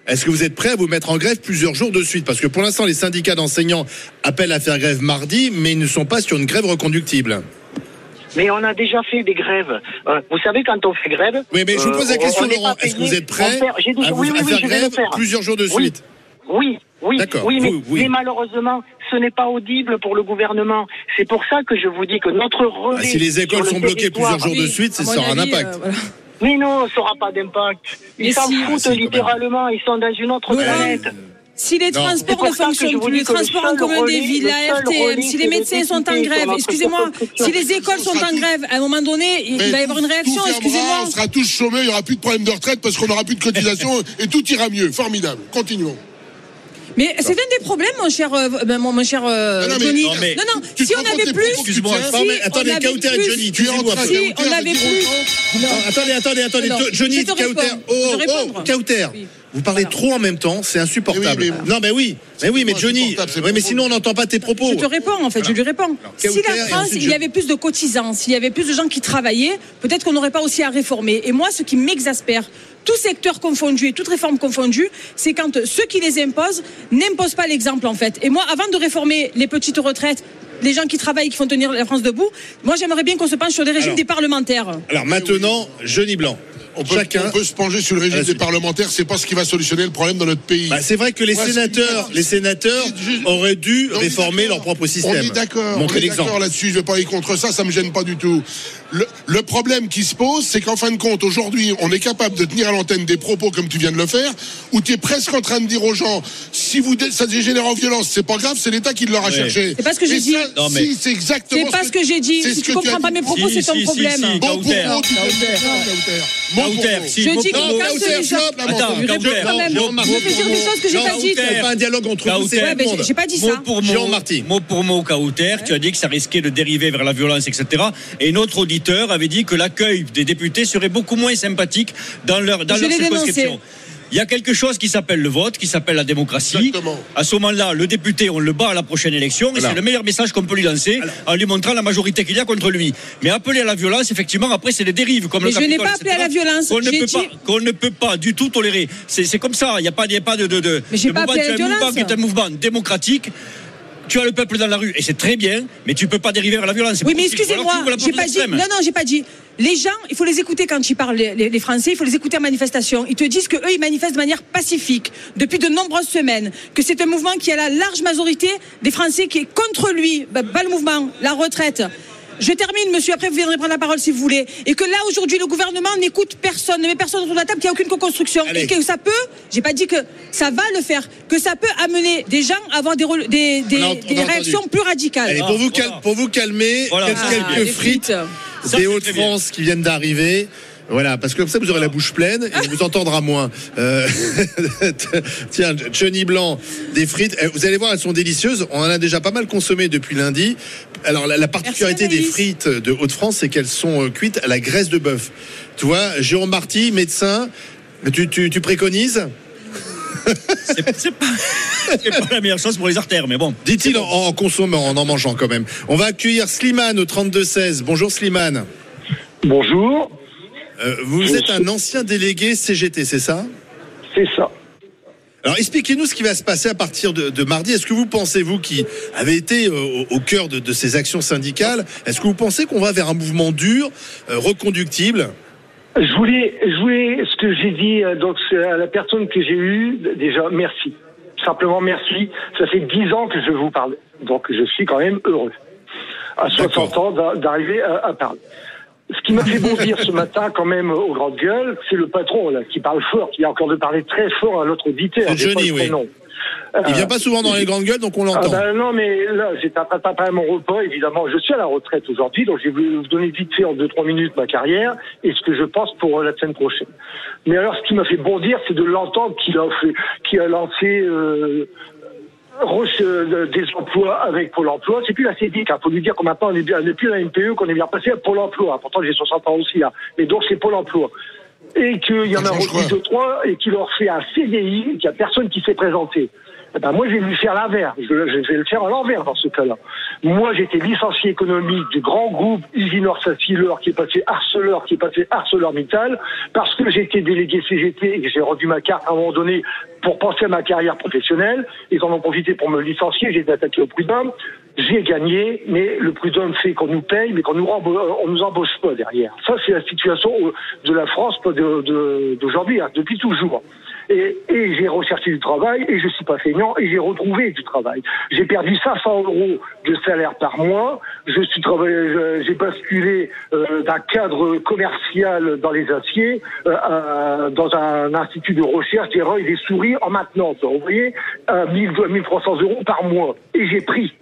Est-ce que vous êtes prêt à vous mettre en grève plusieurs jours de suite? Parce que pour l'instant, les syndicats d'enseignants appellent à faire grève mardi, mais ils ne sont pas sur une grève reconductible. Mais on a déjà fait des grèves. Euh, vous savez, quand on fait grève. Oui, mais je vous euh, pose la on- question, Laurent. Est-ce que vous êtes prêt à, vous- oui, oui, à faire grève faire. plusieurs jours de Oui. suite? Oui, oui, oui, mais, oui. mais malheureusement, ce n'est pas audible pour le gouvernement. C'est pour ça que je vous dis que notre relais. Ah, Si les écoles le sont bloquées plusieurs jours de suite, ça aura un impact. euh, voilà. Mais non, ça n'aura pas d'impact. Ils s'en si. Ah, foutent si, même. littéralement. Ils sont dans une autre planète. Si les Non. transports ne fonctionnent plus, les transports en commun des relais- villes, le la RTM, relais, si les de médecins sont en grève, excusez-moi, si les écoles sont en grève, à un moment donné, il va y avoir une réaction, excusez-moi. On sera tous chômés, il n'y aura plus de problème de retraite parce qu'on n'aura plus de cotisation et tout ira mieux. Formidable. Continuons. Mais c'est un des problèmes, mon cher, euh, ben, mon, mon cher euh, Non, non, mais- Johnny. non, mais- non, non, Tu si on avait plus, si attendez, Kauter et Johnny, Tu es en train. Si on avait plus- Attendez, attendez, attendez. Johnny. Kauter. Oh, oh, répondre. Kauter. Vous parlez Voilà. trop en même temps, c'est insupportable. Oui, mais- Non, mais oui, mais oui, mais Johnny, mais sinon on n'entend pas tes propos. Je te réponds, en fait, je lui réponds. Si la France, ensuite il y avait plus de cotisants, s'il y avait plus de gens qui travaillaient, peut-être qu'on n'aurait pas aussi à réformer. Et moi, ce qui m'exaspère, tout secteur confondu et toute réforme confondue, c'est quand ceux qui les imposent n'imposent pas l'exemple, en fait. Et moi, avant de réformer les petites retraites, les gens qui travaillent, qui font tenir la France debout, moi, j'aimerais bien qu'on se penche sur des régimes Alors. des parlementaires. Alors maintenant, Johnny Blanc. On peut, Chacun. on peut se pencher sur le régime des parlementaires, c'est pas ce qui va solutionner le problème dans notre pays. Bah, c'est vrai que les Ouais, sénateurs, les sénateurs Je- auraient dû On est réformer d'accord. leur propre système. On est d'accord. On est l'exemple. d'accord là-dessus. Je vais pas aller contre ça. Ça me gêne pas du tout. Le, le problème qui se pose, c'est qu'en fin de compte, aujourd'hui, on est capable de tenir à l'antenne des propos comme tu viens de le faire, où tu es presque en train de dire aux gens, si vous dé- ça dégénère en violence, c'est pas grave, c'est l'État qui l'aura Ouais. cherché. C'est pas ce que j'ai dit. Non, mais- Si, c'est exactement. C'est pas ce que j'ai dit. Si tu comprends as pas mes propos, c'est ton problème. Bon Kauter. si, Je dis que quand Kauter, flop, Attends, Kauter. Je dire des choses que j'ai pas dites. Pas un dialogue entre vous, c'est j'ai- pas dit ça. Jean Marty. mot pour mot, Kauter, tu as dit que ça risquait de dériver vers la violence, etc. Et notre auditeur avait dit que l'accueil des députés serait beaucoup moins sympathique dans leur, dans circonscription. dénoncé. Il y a quelque chose qui s'appelle le vote, qui s'appelle la démocratie. Exactement. À ce moment-là, le député, on le bat à la prochaine élection, et c'est le meilleur message qu'on peut lui lancer, en lui montrant la majorité qu'il y a contre lui. Mais appeler à la violence, effectivement, après, c'est des dérives, comme Mais le je n'ai pas appelé à la violence. Qu'on ne, peut dit- pas, qu'on ne peut pas du tout tolérer. C'est c'est comme ça. Il n'y a pas, il y a pas de, de, de, Mais j'ai pas mouvement. appelé à la as un mouvement violence. qui est un mouvement démocratique. Tu as le peuple dans la rue et c'est très bien, mais tu peux pas dériver vers la violence. Oui, mais excusez-moi, j'ai pas dit. Non, non, j'ai pas dit. Les gens, il faut les écouter quand ils parlent, les, les- les Français, il faut les écouter en manifestation. Ils te disent que eux, ils manifestent de manière pacifique depuis de nombreuses semaines, que c'est un mouvement qui a la large majorité des Français qui est contre lui. Bah, pas le mouvement, la retraite. Je termine, monsieur, après vous viendrez prendre la parole si vous voulez. Et que là, aujourd'hui, le gouvernement n'écoute personne, ne met personne autour de la table, qu'il n'y a aucune co-construction. Et que ça peut, j'ai pas dit que ça va le faire, que ça peut amener des gens à avoir des, rôles- des, des, On a- on a des entendu. réactions plus radicales. Allez, pour, vous voilà. cal- pour vous calmer, Voilà. quelques, Ah, frites, des c'est Hauts-de-France qui viennent d'arriver. Voilà, parce que comme ça vous aurez la bouche pleine et on vous entendra moins. Euh, tiens, Johnny Blanc, des frites. Eh, Vous allez voir, elles sont délicieuses. On en a déjà pas mal consommé depuis lundi. Alors la, la particularité des frites de Hauts-de-France, c'est qu'elles sont euh, cuites à la graisse de bœuf. Tu vois, Jérôme Marty, médecin, tu, tu, tu préconises? C'est pas, pas la meilleure chose pour les artères, mais bon. Dit-il en, en consommant, en en mangeant quand même. On va accueillir Slimane au 32-16. Bonjour Slimane. Bonjour, Euh, vous êtes un ancien délégué CGT, c'est ça? C'est ça. Alors expliquez-nous ce qui va se passer à partir de, de mardi. Est-ce que vous pensez, vous qui avez été euh, au, au cœur de, de ces actions syndicales, est-ce que vous pensez qu'on va vers un mouvement dur, euh, reconductible? Je voulais, je voulais ce que j'ai dit euh, donc c'est à la personne que j'ai eue déjà merci, simplement merci. Ça fait dix ans que je vous parle, donc je suis quand même heureux à 60 ans d'a- d'arriver à, à parler. Ce qui m'a fait bondir ce matin quand même aux grandes gueules, c'est le patron là qui parle fort, qui a encore de parler très fort à l'autre auditeur. C'est Johnny, oui. Il vient Euh, pas souvent dans les grandes gueules, donc on ah l'entend. ben non, mais là, train de préparer mon repas, évidemment. Je suis à la retraite aujourd'hui, donc je vais vous donner vite fait en deux, trois minutes ma carrière et ce que je pense pour euh, la semaine prochaine. Mais alors, ce qui m'a fait bondir, c'est de l'entendre qu'il a fait, qu'il a lancé, euh, des emplois avec Pôle emploi. C'est plus la CEDIC, il faut lui dire qu'on maintenant on est bien, on n'est plus la MPE, qu'on est bien passé à Pôle emploi. Pourtant, j'ai 60 ans aussi, là. Mais donc, c'est Pôle emploi. Et qu'il y en a quoi deux, trois, et qu'il leur fait un CDI, qu'il n'y a personne qui s'est présenté. Eh ben, moi, je vais lui faire l'inverse. Je, je vais le faire à l'envers dans ce cas-là. Moi, j'étais licencié économique du grand groupe Isinor Safileur qui est passé Arcelor, qui est passé ArcelorMittal, parce que j'étais délégué CGT et que j'ai rendu ma carte à un moment donné pour penser à ma carrière professionnelle. Ils en ont profité pour me licencier. J'ai été attaqué au prud'homme. J'ai gagné, mais le prud'homme fait qu'on nous paye, mais qu'on nous euh, on nous embauche pas derrière. Ça, c'est la situation de la France pas de- de- d'aujourd'hui, hein, depuis toujours. Et, j'ai recherché du travail et je suis pas feignant et j'ai retrouvé du travail. J'ai perdu 500 euros de salaire par mois. Je suis j'ai basculé euh, d'un cadre commercial dans les aciers euh, dans un institut de recherche des et des souris en maintenance. Vous voyez, à 1000, 1300 euros par mois. Et j'ai pris,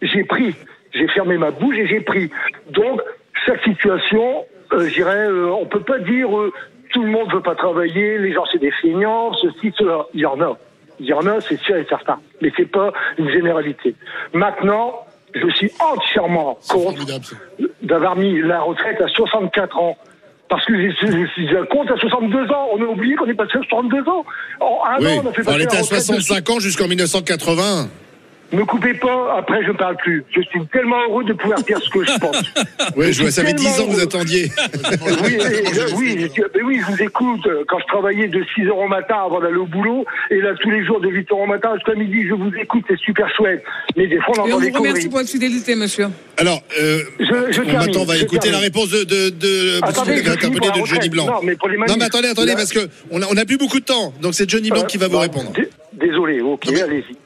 j'ai pris, j'ai fermé ma bouche et j'ai pris. Donc chaque situation, euh, je dirais, euh, on peut pas dire euh, tout le monde veut pas travailler, les gens c'est des feignants, ceci, cela. Il y en a. Il y en a, c'est sûr et certain. Mais c'est pas une généralité. Maintenant, je suis entièrement contre d'avoir mis la retraite à 64 ans. Parce que je contre à 62 ans. On a oublié qu'on est passé à 62 ans. En un Oui, an, on a fait on passer était la à retraite de 65 ans jusqu'en 1980. Ne coupez pas, après je ne parle plus. Je suis tellement heureux de pouvoir dire ce que je pense. Oui, je vois, ça fait 10 ans que vous attendiez. Oui, oui, je, mais oui, je vous écoute. euh, Quand je travaillais de 6 heures au matin avant d'aller au boulot, et là tous les jours de 8 heures au matin jusqu'à midi, je vous écoute, c'est super chouette. Mais des fois, on Et entend on des vous remercie conneries. pour votre fidélité, monsieur. Alors, euh, Je- je on, maintenant, on va je écouter la réponse de, Attendez, je Johnny. Blanc. Non, mais pour les manifs, Non, mais attendez, attendez, là- parce que on a, on a plus beaucoup de temps. Donc c'est Johnny Blanc Euh, qui va vous bon, répondre. Désolé, ok, allez-y.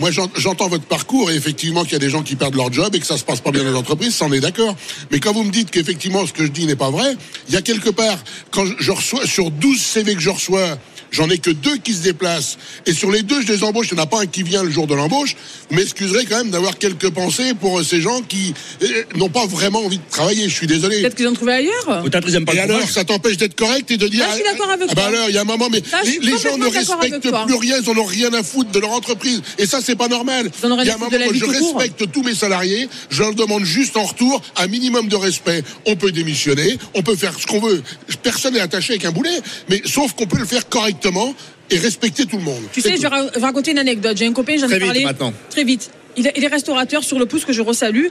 Moi, j'en- j'entends votre parcours et effectivement qu'il y a des gens qui perdent leur job et que ça se passe pas bien dans l'entreprise, ça en est d'accord. Mais quand vous me dites qu'effectivement ce que je dis n'est pas vrai, il y a quelque part, quand je reçois, sur 12 CV que je reçois, j'en ai que deux qui se déplacent. Et sur les deux, je les embauche, il n'y en a pas un qui vient le jour de l'embauche. Vous m'excuserez quand même d'avoir quelques pensées pour euh, ces gens qui euh, n'ont pas vraiment envie de travailler. Je suis désolé. Peut-être qu'ils ont trouvé ailleurs. Peut-être ils aiment pas Et le alors, ça t'empêche d'être correct et de dire. Là, je suis d'accord avec ah bah alors, il y a un moment, mais les, gens ne respectent plus rien, ils en ont rien à foutre de leur entreprise. Et ça, c'est pas normal. Il y a un moment où je respecte tous mes salariés, je leur demande juste en retour un minimum de respect. On peut démissionner, on peut faire ce qu'on veut. Personne n'est attaché avec un boulet, mais sauf qu'on peut le faire correctement et respecter tout le monde. Tu sais, je vais raconter une anecdote. J'ai un copain, j'en Très ai vite, parlé. maintenant. Très vite. Il, est- il est restaurateur sur le pouce que je resalue.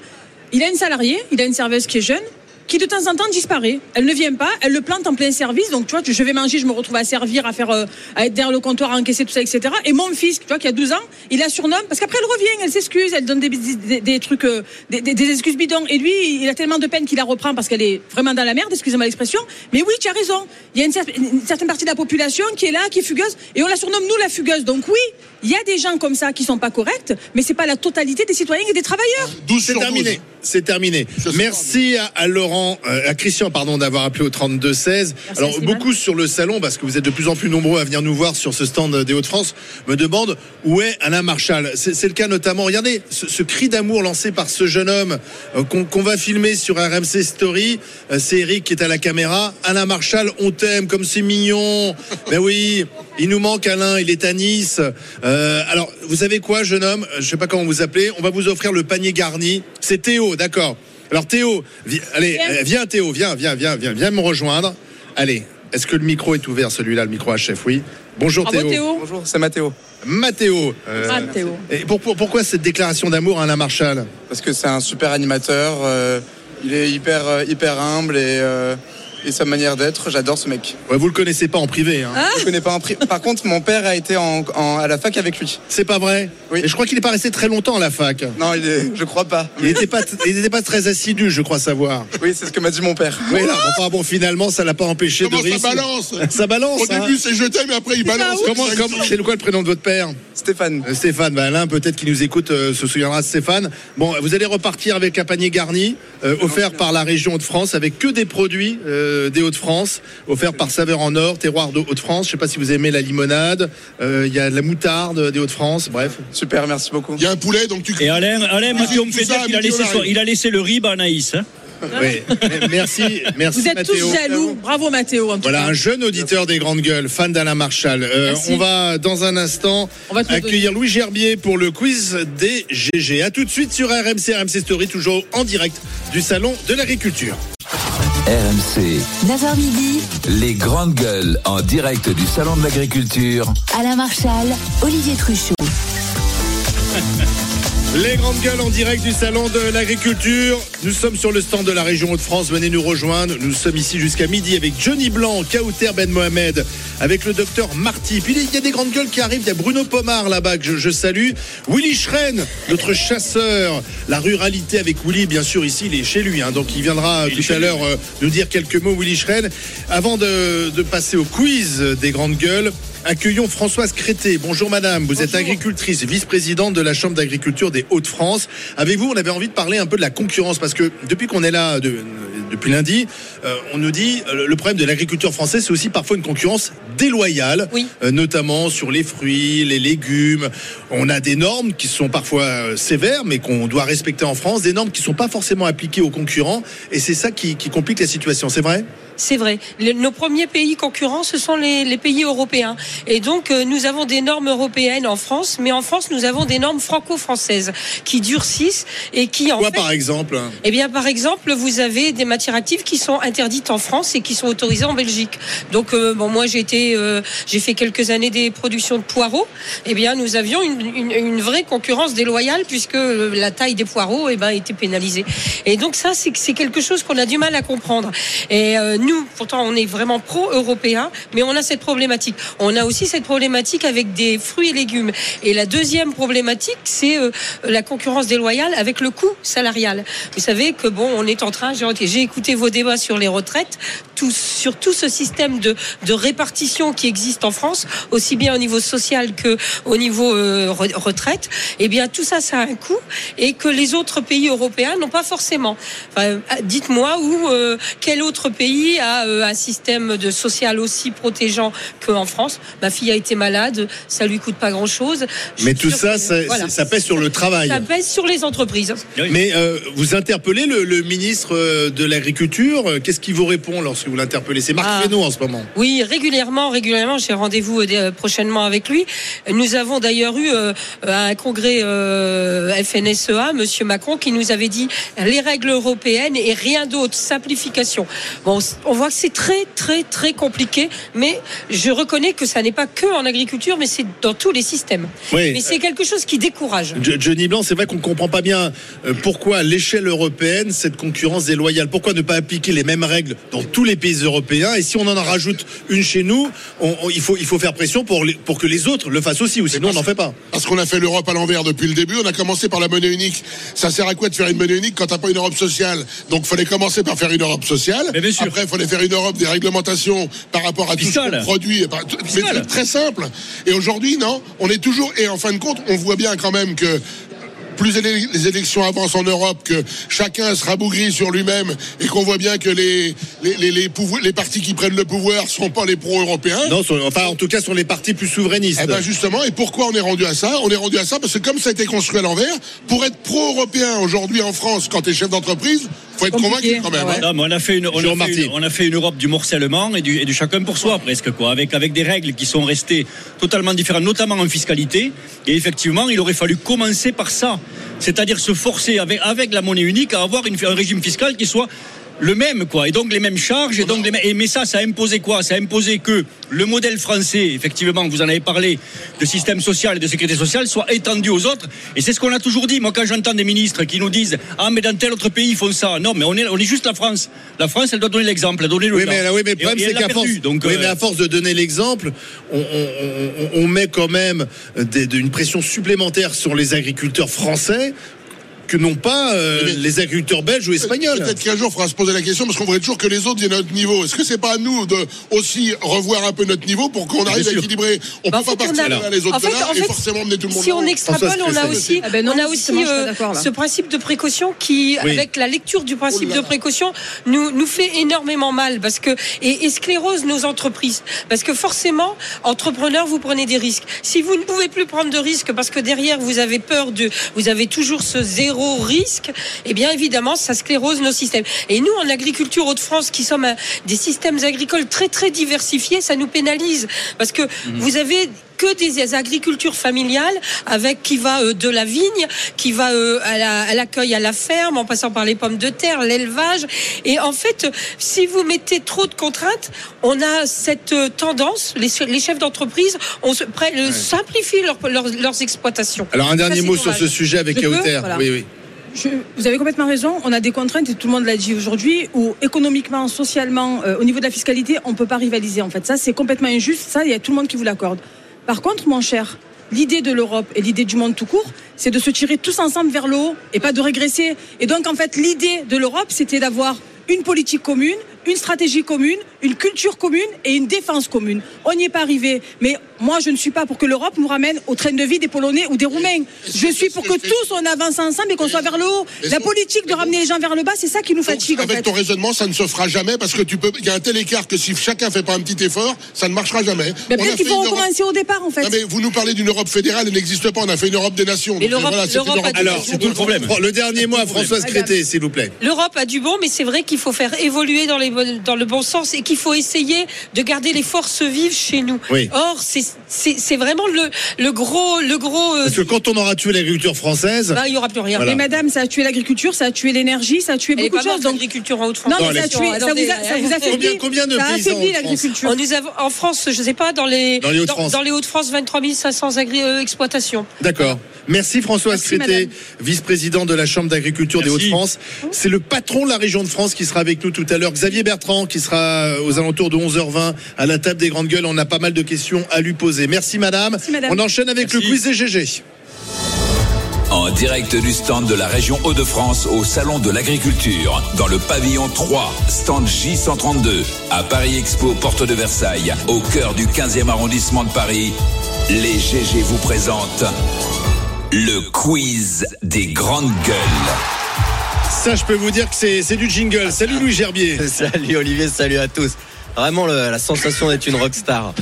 Il a une salariée, il a une serveuse qui est jeune. Qui de temps en temps disparaît. Elle ne vient pas, elle le plante en plein service. Donc, tu vois, je vais manger, je me retrouve à servir, à faire, euh, à être derrière le comptoir, à encaisser tout ça, etc. Et mon fils, tu vois, qui a 12 ans, il la surnomme parce qu'après elle revient, elle s'excuse, elle donne des, des, des trucs, euh, des, des- des excuses bidons. Et lui, il a tellement de peine qu'il la reprend parce qu'elle est vraiment dans la merde, excusez-moi l'expression. Mais oui, tu as raison. Il y a une, cer- une certaine partie de la population qui est là, qui est fugueuse, et on la surnomme nous la fugueuse. Donc oui, il y a des gens comme ça qui sont pas corrects, mais c'est pas la totalité des citoyens et des travailleurs. 12 C'est sur 12. terminé. C'est terminé. Merci à, à Laurent, euh, à Christian, pardon, d'avoir appelé au 32 16. Alors beaucoup sur le salon, parce que vous êtes de plus en plus nombreux à venir nous voir sur ce stand des Hauts-de-France, me demandent où est Alain Marchal. C'est le cas notamment. Regardez ce, ce cri d'amour lancé par ce jeune homme euh, qu'on va filmer sur RMC Story. Euh, c'est Eric qui est à la caméra. Alain Marchal, on t'aime comme c'est mignon. ben oui, il nous manque Alain. Il est à Nice. Euh, alors vous savez quoi, jeune homme Je sais pas comment vous appelez. On va vous offrir le panier garni. C'est Théo, d'accord. Alors Théo, vi- allez, Viens. euh, viens Théo, viens, viens, viens, viens, viens me rejoindre. Allez, est-ce que le micro est ouvert, celui-là, le micro à chef Oui. Bonjour Bravo Théo. Théo. Bonjour, c'est Mathéo. Mathéo. euh, Ah, Théo. et pour- pour- pourquoi cette déclaration d'amour à Alain Marchal Parce que c'est un super animateur. euh, il est hyper, euh, hyper humble et, euh, et sa manière d'être, j'adore ce mec. ouais, Vous le connaissez pas en privé. Hein. Ah. Je connais pas un prix. Par contre, mon père a été en- en- à la fac avec lui. C'est pas vrai? Oui. Et je crois qu'il n'est pas resté très longtemps à la fac. Non, il est, je crois pas. Il n'était pas, il était pas très assidu, je crois savoir. Oui, c'est ce que m'a dit mon père. Oui, là, enfin bon, finalement, ça l'a pas empêché Comment de ça réussir. balance? Ça balance. Au hein. début, c'est je t'aime, et après, il balance. Comment, c'est quoi le prénom de votre père? Stéphane. Euh, Stéphane, bah Alain peut-être qui nous écoute euh, se souviendra de Stéphane. Bon, vous allez repartir avec un panier garni euh, offert par la région Hauts-de-France avec que des produits euh, des Hauts-de-France offerts par Saveur en Or, terroir de Hauts-de-France. Je sais pas si vous aimez la limonade, euh, il y a de la moutarde des Hauts-de-France, bref. Super, merci beaucoup. Il y a un poulet, donc tu. Et Alain, Alain Mathieu me tout fait ça dire qu'il a laissé, on son- il a laissé le rib à Anaïs. hein. Oui. Merci, merci Vous êtes Mathéo. tous jaloux. Bravo Mathéo. En tout Voilà cas. un jeune auditeur des grandes gueules, fan d'Alain Marchal. Euh, on va dans un instant On accueillir Louis Gerbier pour le quiz des GG. À tout de suite sur RMC, RMC Story, toujours en direct du salon de l'agriculture. RMC, 9h midi, les grandes gueules en direct du Salon de l'Agriculture. Alain Marchal, Olivier Truchot. Les grandes gueules en direct du salon de l'agriculture. Nous sommes sur le stand de la région Hauts-de-France. Venez nous rejoindre. Nous sommes ici jusqu'à midi avec Johnny Blanc, Kauter Ben Mohamed, avec le docteur Marty. Puis il y a des grandes gueules qui arrivent. Il y a Bruno Pomar là-bas que je, je salue. Willy Schren, notre chasseur. La ruralité avec Willy, bien sûr, ici, il est chez lui. hein. donc il viendra tout à l'heure euh, nous dire quelques mots, Willy Schren. Avant de, de passer au quiz des grandes gueules, Accueillons Françoise Crété. Bonjour madame, vous êtes agricultrice, vice-présidente de la Chambre d'agriculture des Hauts-de-France. Avec vous, on avait envie de parler un peu de la concurrence parce que depuis qu'on est là de- depuis lundi, euh, on nous dit euh, le problème de l'agriculture française, c'est aussi parfois une concurrence déloyale, Oui. euh, notamment sur les fruits, les légumes. On a des normes qui sont parfois euh, sévères, mais qu'on doit respecter en France, des normes qui ne sont pas forcément appliquées aux concurrents, et c'est ça qui, qui complique la situation. C'est vrai? C'est vrai. Nos premiers pays concurrents, ce sont les, les pays européens. Et donc, euh, nous avons des normes européennes en France, mais en France, nous avons des normes franco-françaises qui durcissent et qui, en Quoi fait, par exemple eh bien, par exemple, vous avez des matières actives qui sont interdites en France et qui sont autorisées en Belgique. Donc, euh, bon, moi, j'ai été, euh, j'ai fait quelques années des productions de poireaux. Eh bien, nous avions une, une, une vraie concurrence déloyale puisque euh, la taille des poireaux, eh ben, était pénalisée. Et donc, ça, c'est quelque chose qu'on a du mal à comprendre. Et euh, nous, pourtant, on est vraiment pro-européen, mais on a cette problématique. On a aussi cette problématique avec des fruits et légumes. Et la deuxième problématique, c'est euh, la concurrence déloyale avec le coût salarial. Vous savez que bon, on est en train. J'ai écouté vos débats sur les retraites, tout, sur tout ce système de, de répartition qui existe en France, aussi bien au niveau social que au niveau euh, re- retraite. Eh bien, tout ça, ça a un coût et que les autres pays européens n'ont pas forcément. Enfin, Dites-moi où euh, quel autre pays a euh, un système de social aussi protégeant qu'en France? Ma fille a été malade, ça lui coûte pas grand-chose. Mais tout ça, que- ça, voilà. ça pèse sur le travail. Ça pèse sur les entreprises. Mais euh, vous interpellez le, le ministre de l'Agriculture. Qu'est-ce qu'il vous répond lorsque vous l'interpellez. C'est Marc Ah. En ce moment. Oui, régulièrement, régulièrement. J'ai rendez-vous euh, prochainement avec lui. Nous avons d'ailleurs eu euh, un congrès euh, FNSEA, Monsieur Macron, qui nous avait dit les règles européennes et rien d'autre, simplification. Bon, on voit que c'est très, très, très compliqué, mais je reconnais que ça n'est pas que en agriculture, mais c'est dans tous les systèmes. Oui. Mais c'est quelque chose qui décourage. Jo- Johnny Blanc, c'est vrai qu'on ne comprend pas bien euh, pourquoi à l'échelle européenne cette concurrence déloyale. Pourquoi ne pas appliquer les mêmes règles dans tous les pays européens Et si on en rajoute une chez nous, on- on- il, faut, il faut faire pression pour, les- pour que les autres le fassent aussi, ou sinon on n'en fait pas. Parce qu'on a fait l'Europe à l'envers depuis le début. On a commencé par la monnaie unique. Ça sert à quoi de faire une monnaie unique quand t'as pas une Europe sociale? Donc, fallait commencer par faire une Europe sociale. Mais bien sûr. Après, il fallait faire une Europe des réglementations par rapport à tout ce qu'on produit. par- Mais très simple. Et aujourd'hui, non, on est toujours. Et en fin de compte, on voit bien quand même que plus les élections avancent en Europe, que chacun se rabougrit sur lui-même et qu'on voit bien que les, les, les, les, partis qui prennent le pouvoir sont pas les pro-européens. Non, enfin, en tout cas, sur les partis plus souverainistes. Eh ben justement, et pourquoi on est rendu à ça? On est rendu à ça parce que comme ça a été construit à l'envers, pour être pro-européen aujourd'hui en France, quand tu es chef d'entreprise, faut être convaincu quand même. Ouais. hein. Non, mais on a fait une, on a Jean fait Marty. une- on a fait une Europe du morcellement et du, et du chacun pour soi presque quoi, avec avec des règles qui sont restées totalement différentes, notamment en fiscalité. Et effectivement, il aurait fallu commencer par ça, c'est-à-dire se forcer avec avec la monnaie unique à avoir une, un régime fiscal qui soit le même quoi. Et donc les mêmes charges et donc les mêmes- et mais ça ça a imposé quoi? Ça a imposé que le modèle français effectivement vous en avez parlé de système social et de sécurité sociale soit étendu aux autres. Et c'est ce qu'on a toujours dit. Moi quand j'entends des ministres qui nous disent ah mais dans tel autre pays ils font ça non mais on est on est juste la France. La France elle doit donner l'exemple elle doit donner le Oui, mais, oui, mais le problème, c'est qu'à force, perdu, donc oui, euh, mais à force de donner l'exemple, on, on- on- on met quand même des- une pression supplémentaire sur les agriculteurs français que n'ont pas euh, Mais- les agriculteurs belges ou espagnols. Peut-être qu'un jour, il faudra se poser la question parce qu'on voudrait toujours que les autres viennent à notre niveau. Est-ce que c'est pas à nous de aussi revoir un peu notre niveau pour qu'on arrive à équilibrer On Bah, peut en pas on partir a- les autres en fait- de là en et forcément emmener tout le monde. Si on extrapole, on a aussi, Ah ben non, on a aussi euh, d'accord, là. ce principe de précaution qui, Oui. avec la lecture du principe Oh là de précaution, nous, nous fait énormément mal parce que et, et sclérose nos entreprises. Parce que forcément, entrepreneurs, vous prenez des risques. Si vous ne pouvez plus prendre de risques parce que derrière vous avez peur de, vous avez toujours ce zéro risque, eh bien évidemment, ça sclérose nos systèmes. Et nous, en agriculture Hauts-de-France, qui sommes des systèmes agricoles très très diversifiés, ça nous pénalise parce que vous avez que des agricultures familiales avec qui va euh, de la vigne, qui va euh, à la- à l'accueil à la ferme, en passant par les pommes de terre, l'élevage. Et en fait, si vous mettez trop de contraintes, on a cette euh, tendance, les, les chefs d'entreprise, on se près- simplifient leur- leur- leurs exploitations. Alors un dernier Ça, mot sur ce sujet avec Kauter. Voilà. Oui, oui. Je- vous avez complètement raison. On a des contraintes et tout le monde l'a dit aujourd'hui où économiquement, socialement, euh, au niveau de la fiscalité, on peut pas rivaliser. En fait, ça c'est complètement injuste. Ça, il y a tout le monde qui vous l'accorde. Par contre, mon cher, l'idée de l'Europe et l'idée du monde tout court, c'est de se tirer tous ensemble vers le haut et pas de régresser. Et donc, en fait, l'idée de l'Europe, c'était d'avoir une politique commune, une stratégie commune, une culture commune et une défense commune. On n'y est pas arrivé. Mais moi, je ne suis pas pour que l'Europe nous ramène au train de vie des Polonais ou des Roumains. Je suis pour que tous on avance ensemble et qu'on soit vers le haut. La politique de ramener les gens vers le bas, c'est ça qui nous fatigue en avec fait. ton raisonnement, ça ne se fera jamais parce que tu peux. Il y a un tel écart que si chacun fait pas un petit effort, ça ne marchera jamais. Mais peut-être qu'il faut une Europe- recommencer au départ en fait. Non, mais vous nous parlez d'une Europe fédérale, elle n'existe pas. On a fait une Europe des nations. Mais Donc, l'Europe- voilà, c'est l'Europe une Europe Alors, c'est tout le problème. Le dernier mot à Françoise Crété, s'il vous plaît. L'Europe a du bon, mais c'est vrai qu'il faut faire évoluer dans, les, dans le bon sens et qu'il faut essayer de garder les forces vives chez nous. Oui. Or, c'est- vraiment le, le gros, le gros. euh, Parce que quand on aura tué l'agriculture française, bah, il n'y aura plus rien. Voilà. Mais madame, ça a tué l'agriculture, ça a tué l'énergie, ça a tué Elle beaucoup de choses. Donc... l'agriculture en Haute-France. Non, Non, mais ça, a elle tué, ça, vous a, ça vous affaiblit. Combien- combien de ça a paysans affaibli en France l'agriculture. Avons, en France, je ne sais pas, dans les, Dans les Hauts-de-France. dans les Hauts-de-France, 23 500 agri- euh, exploitations. D'accord. Merci Crété, madame. vice-président de la Chambre d'agriculture des. Hauts-de-France. C'est le patron de la région de France qui sera avec nous tout à l'heure. Xavier Bertrand qui sera euh, aux alentours de 11h20 à la table des grandes gueules. On a pas mal de questions à lui poser. Merci madame. Merci, madame. On enchaîne avec Merci. le quiz des GG. En direct du stand de la région Hauts-de-France au Salon de l'Agriculture, dans le pavillon 3, stand J132, à Paris Expo, porte de Versailles, au cœur du 15e arrondissement de Paris, les GG vous présentent le quiz des grandes gueules. Ça, je peux vous dire que c'est c'est du jingle. Salut Louis Gerbier. Salut Olivier, salut à tous. Vraiment le- la sensation d'être une rockstar.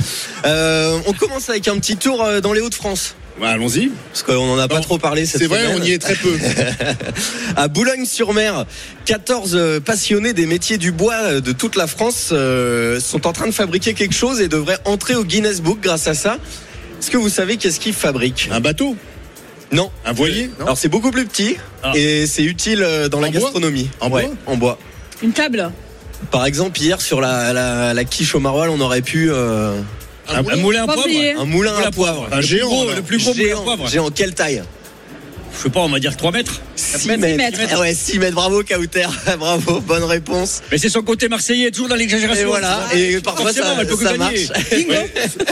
Euh, on commence avec un petit tour euh, dans les Hauts-de-France. Bah, Allons-y. Parce qu'on n'en a pas trop parlé cette C'est vrai, semaine. on y est très peu. À Boulogne-sur-Mer, 14 euh, passionnés des métiers du bois euh, de toute la France euh, sont en train de fabriquer quelque chose et devraient entrer au Guinness Book grâce à ça. Est-ce que vous savez qu'est-ce qu'ils fabriquent? Un bateau Non. Un voilier non Alors c'est beaucoup plus petit Ah. et c'est utile euh, dans la bois gastronomie. En Ouais, bois En bois. Une table. Par exemple, hier sur la, la, la quiche au maroilles, on aurait pu euh, Un, un moulin à poivre un moulin Moulin à poivre. Un Le géant, plus gros, alors. le plus gros moulin à Géant, poivre. géant, quelle taille Je sais pas, on va dire 3 mètres. 6 mètres. mètres. mètres. Ah Ouais, 6 mètres, bravo Kauter, bravo, bonne réponse. Mais c'est son côté marseillais, toujours dans l'exagération. Et voilà, et parfois ça, elle peut ça marche.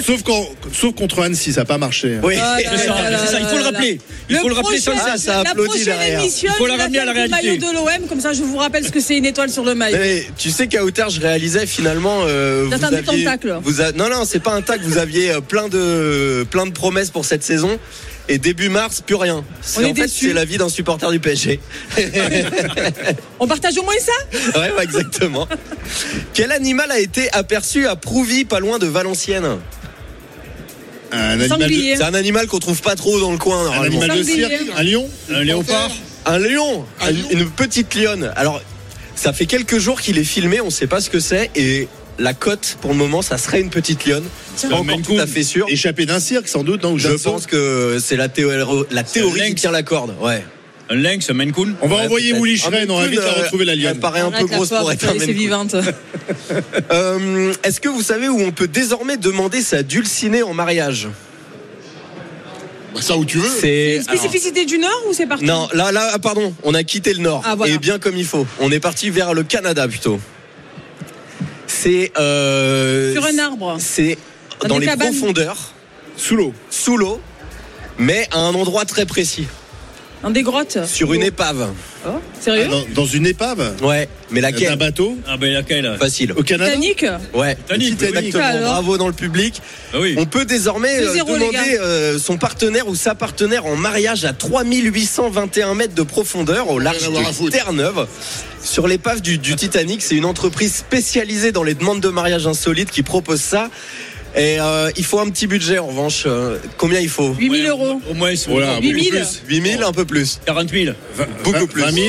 Sauf, quand, sauf contre Annecy, ça n'a pas marché. Oui. Ah, C'est ça, ça, il faut le rappeler. Il Le faut le rappeler prochain- sans Ah, ça la applaudit prochaine derrière. émission, Il faut la ramener à la réalité. maillot de l'OM, comme ça je vous rappelle ce que c'est une étoile sur le maillot. Mais tu sais qu'à Outer, je réalisais finalement. Euh, T'as vous aviez- tacle. vous a- non, non, c'est pas un tac. Vous aviez euh, plein de, plein de promesses pour cette saison. Et début mars, plus rien. C'est- en fait, c'est la vie d'un supporter du PSG. On partage au moins ça ouais, ouais, exactement. Quel animal a été aperçu à Prouvy, pas loin de Valenciennes Un animal, de. C'est un animal qu'on trouve pas trop dans le coin un animal de cirque Un lion Un léopard. Un lion, Un lion. une petite lionne. Alors, ça fait quelques jours qu'il est filmé, on sait pas ce que c'est, et la cote pour le moment, ça serait une petite lionne. C'est Pas un encore tout à fait sûr. Échappé d'un cirque, sans doute, non Je pense que c'est la, théo- la théorie qui lynx. tient la corde. Ouais. Un lynx, un Maine Coon. On va Ouais, envoyer. Willy Schren, on va Maine vite Coon, à euh, retrouver la lionne. Elle paraît un peu grosse pour être un Maine vivante. Euh, Est-ce que vous savez où on peut désormais demander sa dulcinée en mariage? Bah, ça où tu veux. C'est Une spécificité du Nord ou c'est partout Non, là, là, ah, pardon, on a quitté le Nord. Ah, voilà. Et bien comme il faut. On est parti vers le Canada plutôt. C'est. euh, Sur un arbre. C'est Dans dans les cabanes. profondeurs, Sous l'eau. sous l'eau, mais à un endroit très précis. Dans des grottes Sur une épave. Oh, Sérieux Ah, dans, dans une épave Ouais, mais D'un laquelle bateau Ah ben laquelle? Facile. Au Canada Titanic Ouais, Titanic, oui. exactement. Alors Bravo dans le public. Ah oui. On peut désormais euh, 2-0, les gars. demander euh, son partenaire ou sa partenaire en mariage à 3821 mètres de profondeur au large Rien à voir à de foutre. Terre-Neuve. Sur l'épave du, du Titanic, c'est une entreprise spécialisée dans les demandes de mariage insolites qui propose ça. Et euh, il faut un petit budget en revanche. Euh, combien il faut 8000 Ouais, euros. Au moins, Voilà, Huit beaucoup mille. plus. 8000, un peu plus. 40 000. Beaucoup Vingt- plus. 20 000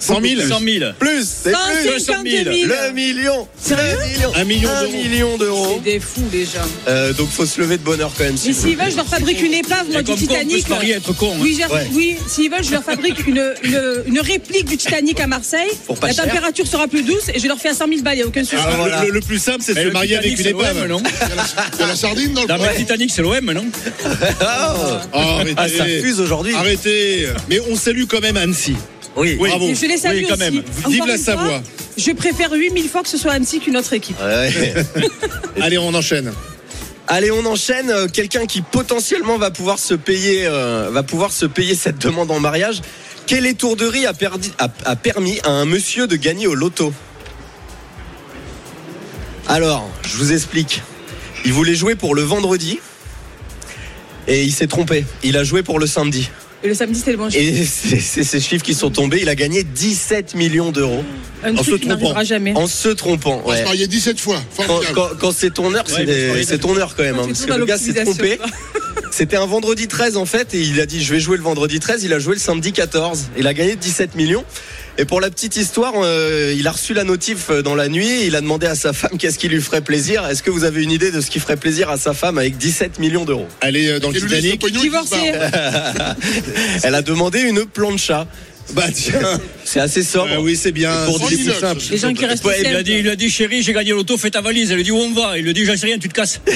100 000 100 000. Plus, c'est plus. 150 000. 000 Le million. Sérieux Le million. Un million Un d'euros. million d'euros. C'est des fous les gens. Euh, donc faut se lever de bonheur quand même. Mais s'ils veulent, je leur fabrique une épave, moi, du comme quoi, on peut Titanic. se marier, être con. hein. Oui, Ouais. oui s'ils veulent, je leur fabrique une, une, une réplique du Titanic à Marseille. Pour pas La cher. température sera plus douce et je leur fais à 100 000 balles, il n'y a aucun souci. Ah, voilà. le, plus simple, c'est de se marier avec Titanic, une épave. non Il y a la sardine dans le Dans le plat. Titanic, c'est l'OM, non Ah, Oh, arrêtez. ah, ça fuse aujourd'hui. Arrêtez. Mais on salue quand même Annecy. Oui. Oui. Bravo. Et je les salue Oui, quand aussi. même. Encore Vive la fois, Savoie. Je préfère 8000 fois que ce soit Annecy qu'une autre équipe. Ouais. Allez, on enchaîne. Allez, on enchaîne. Euh, Quelqu'un qui potentiellement va pouvoir se payer, euh, va pouvoir se payer cette demande en mariage. Quelle étourderie a, perdi- a- a permis à un monsieur de gagner au loto Alors, je vous explique. Il voulait jouer pour le vendredi et il s'est trompé. Il a joué pour le samedi. Et le samedi, c'était le bon chiffre. Et c'est c'est ces chiffres qui sont tombés. Il a gagné 17 millions d'euros Un en truc se trompant. jamais. en se trompant. Se Ouais. marier 17 fois. Quand, Formidable. quand- quand c'est ton heure, c'est c'est c'est ton heure quand même. hein, parce que le gars s'est trompé. C'était un vendredi 13 en fait et il a dit je vais jouer le vendredi 13, il a joué le samedi 14. Il a gagné 17 millions. Et pour la petite histoire, euh, il a reçu la notif euh, dans la nuit, il a demandé à sa femme qu'est-ce qui lui ferait plaisir. Est-ce que vous avez une idée de ce qui ferait plaisir à sa femme avec 17 millions d'euros? Allez, euh, dans le Titanic. pognon, il Divorcé. disparaît. Elle a demandé une plancha. Bah tiens. C'est assez sobre. Ah oui, c'est bien. Pour C'est dix plus minutes. simple. Les gens qui restent Ouais, il, lui a dit, il a dit, chérie, j'ai gagné l'auto, fais ta valise. Elle lui dit, où on va? Il lui dit, j'en sais rien, tu te casses.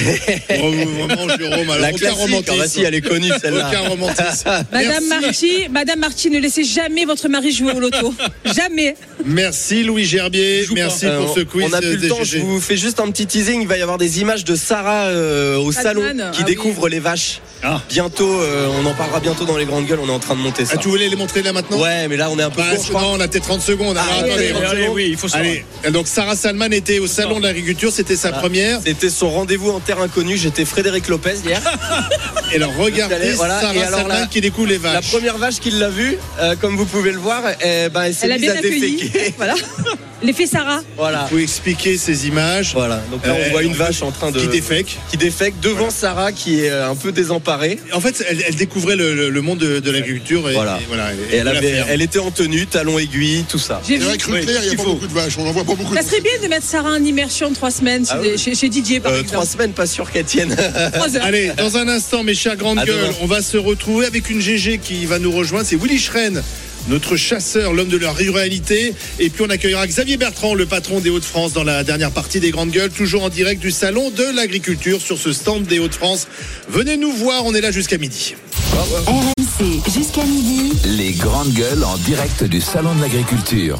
Oh, Vraiment, Jérôme, alors La aucun classique, romantisme. ah si, elle est connue celle-là. Aucun romantisme. Madame. Marty, Madame Marty, ne laissez jamais votre mari jouer au loto. jamais. Merci Louis Gerbier. pas. Merci Euh, pour ce quiz. on a plus le des temps, je vous fais juste un petit teasing. Il va y avoir des images de Sarah euh, au salon qui ah oui. découvre les vaches. Ah. Bientôt, euh, on en parlera bientôt dans les grandes gueules. On est en train de monter ça. Ah, tu voulais les montrer là maintenant? Ouais, mais là on est un peu Bah, court, je crois. non, on a peut-être 30 secondes. Alors, Ah, attendez, allez, on- Allez, allez, oui, il faut savoir. Allez, donc Sarah Salman était au salon de l'agriculture, c'était sa Voilà. première. C'était son rendez-vous en terre inconnue. J'étais Frédéric Lopez hier. Et alors regardez Allez, voilà. Sarah alors, Salman la- qui découvre les La vaches. première vache qui l'a vue, euh, comme vous pouvez le voir, eh ben, elle s'est Elle a bien à accueilli. déféquer. Voilà. L'effet Sarah. Voilà. Vous expliquer ces images. Voilà. Donc là, on Euh, voit une vache en train de qui défèque. qui défèque devant Sarah qui est un peu désemparée. En fait, elle, elle découvrait le, le- le monde de, de l'agriculture et, Voilà. et voilà, Et elle, la avait. Elle était en tenue, talons aiguilles, tout ça. J'ai vu. il n'y a il pas faut. beaucoup de vaches. On n'en voit pas beaucoup. Ça serait bien de mettre Sarah en immersion trois semaines Ah chez, oui. chez- chez Didier, par Euh, exemple. trois semaines, pas sûr qu'elle tienne. Allez, dans un instant, mes chers grandes À gueules, demain. on va se retrouver avec une GG qui va nous rejoindre. C'est Willy Schren, notre chasseur, l'homme de la ruralité. Et puis on accueillera Xavier Bertrand, le patron des Hauts-de-France, dans la dernière partie des grandes gueules, toujours en direct du salon de l'agriculture sur ce stand des Hauts-de-France. Venez nous voir, on est là jusqu'à midi. RMC jusqu'à midi. Les grandes gueules en direct du salon de l'agriculture.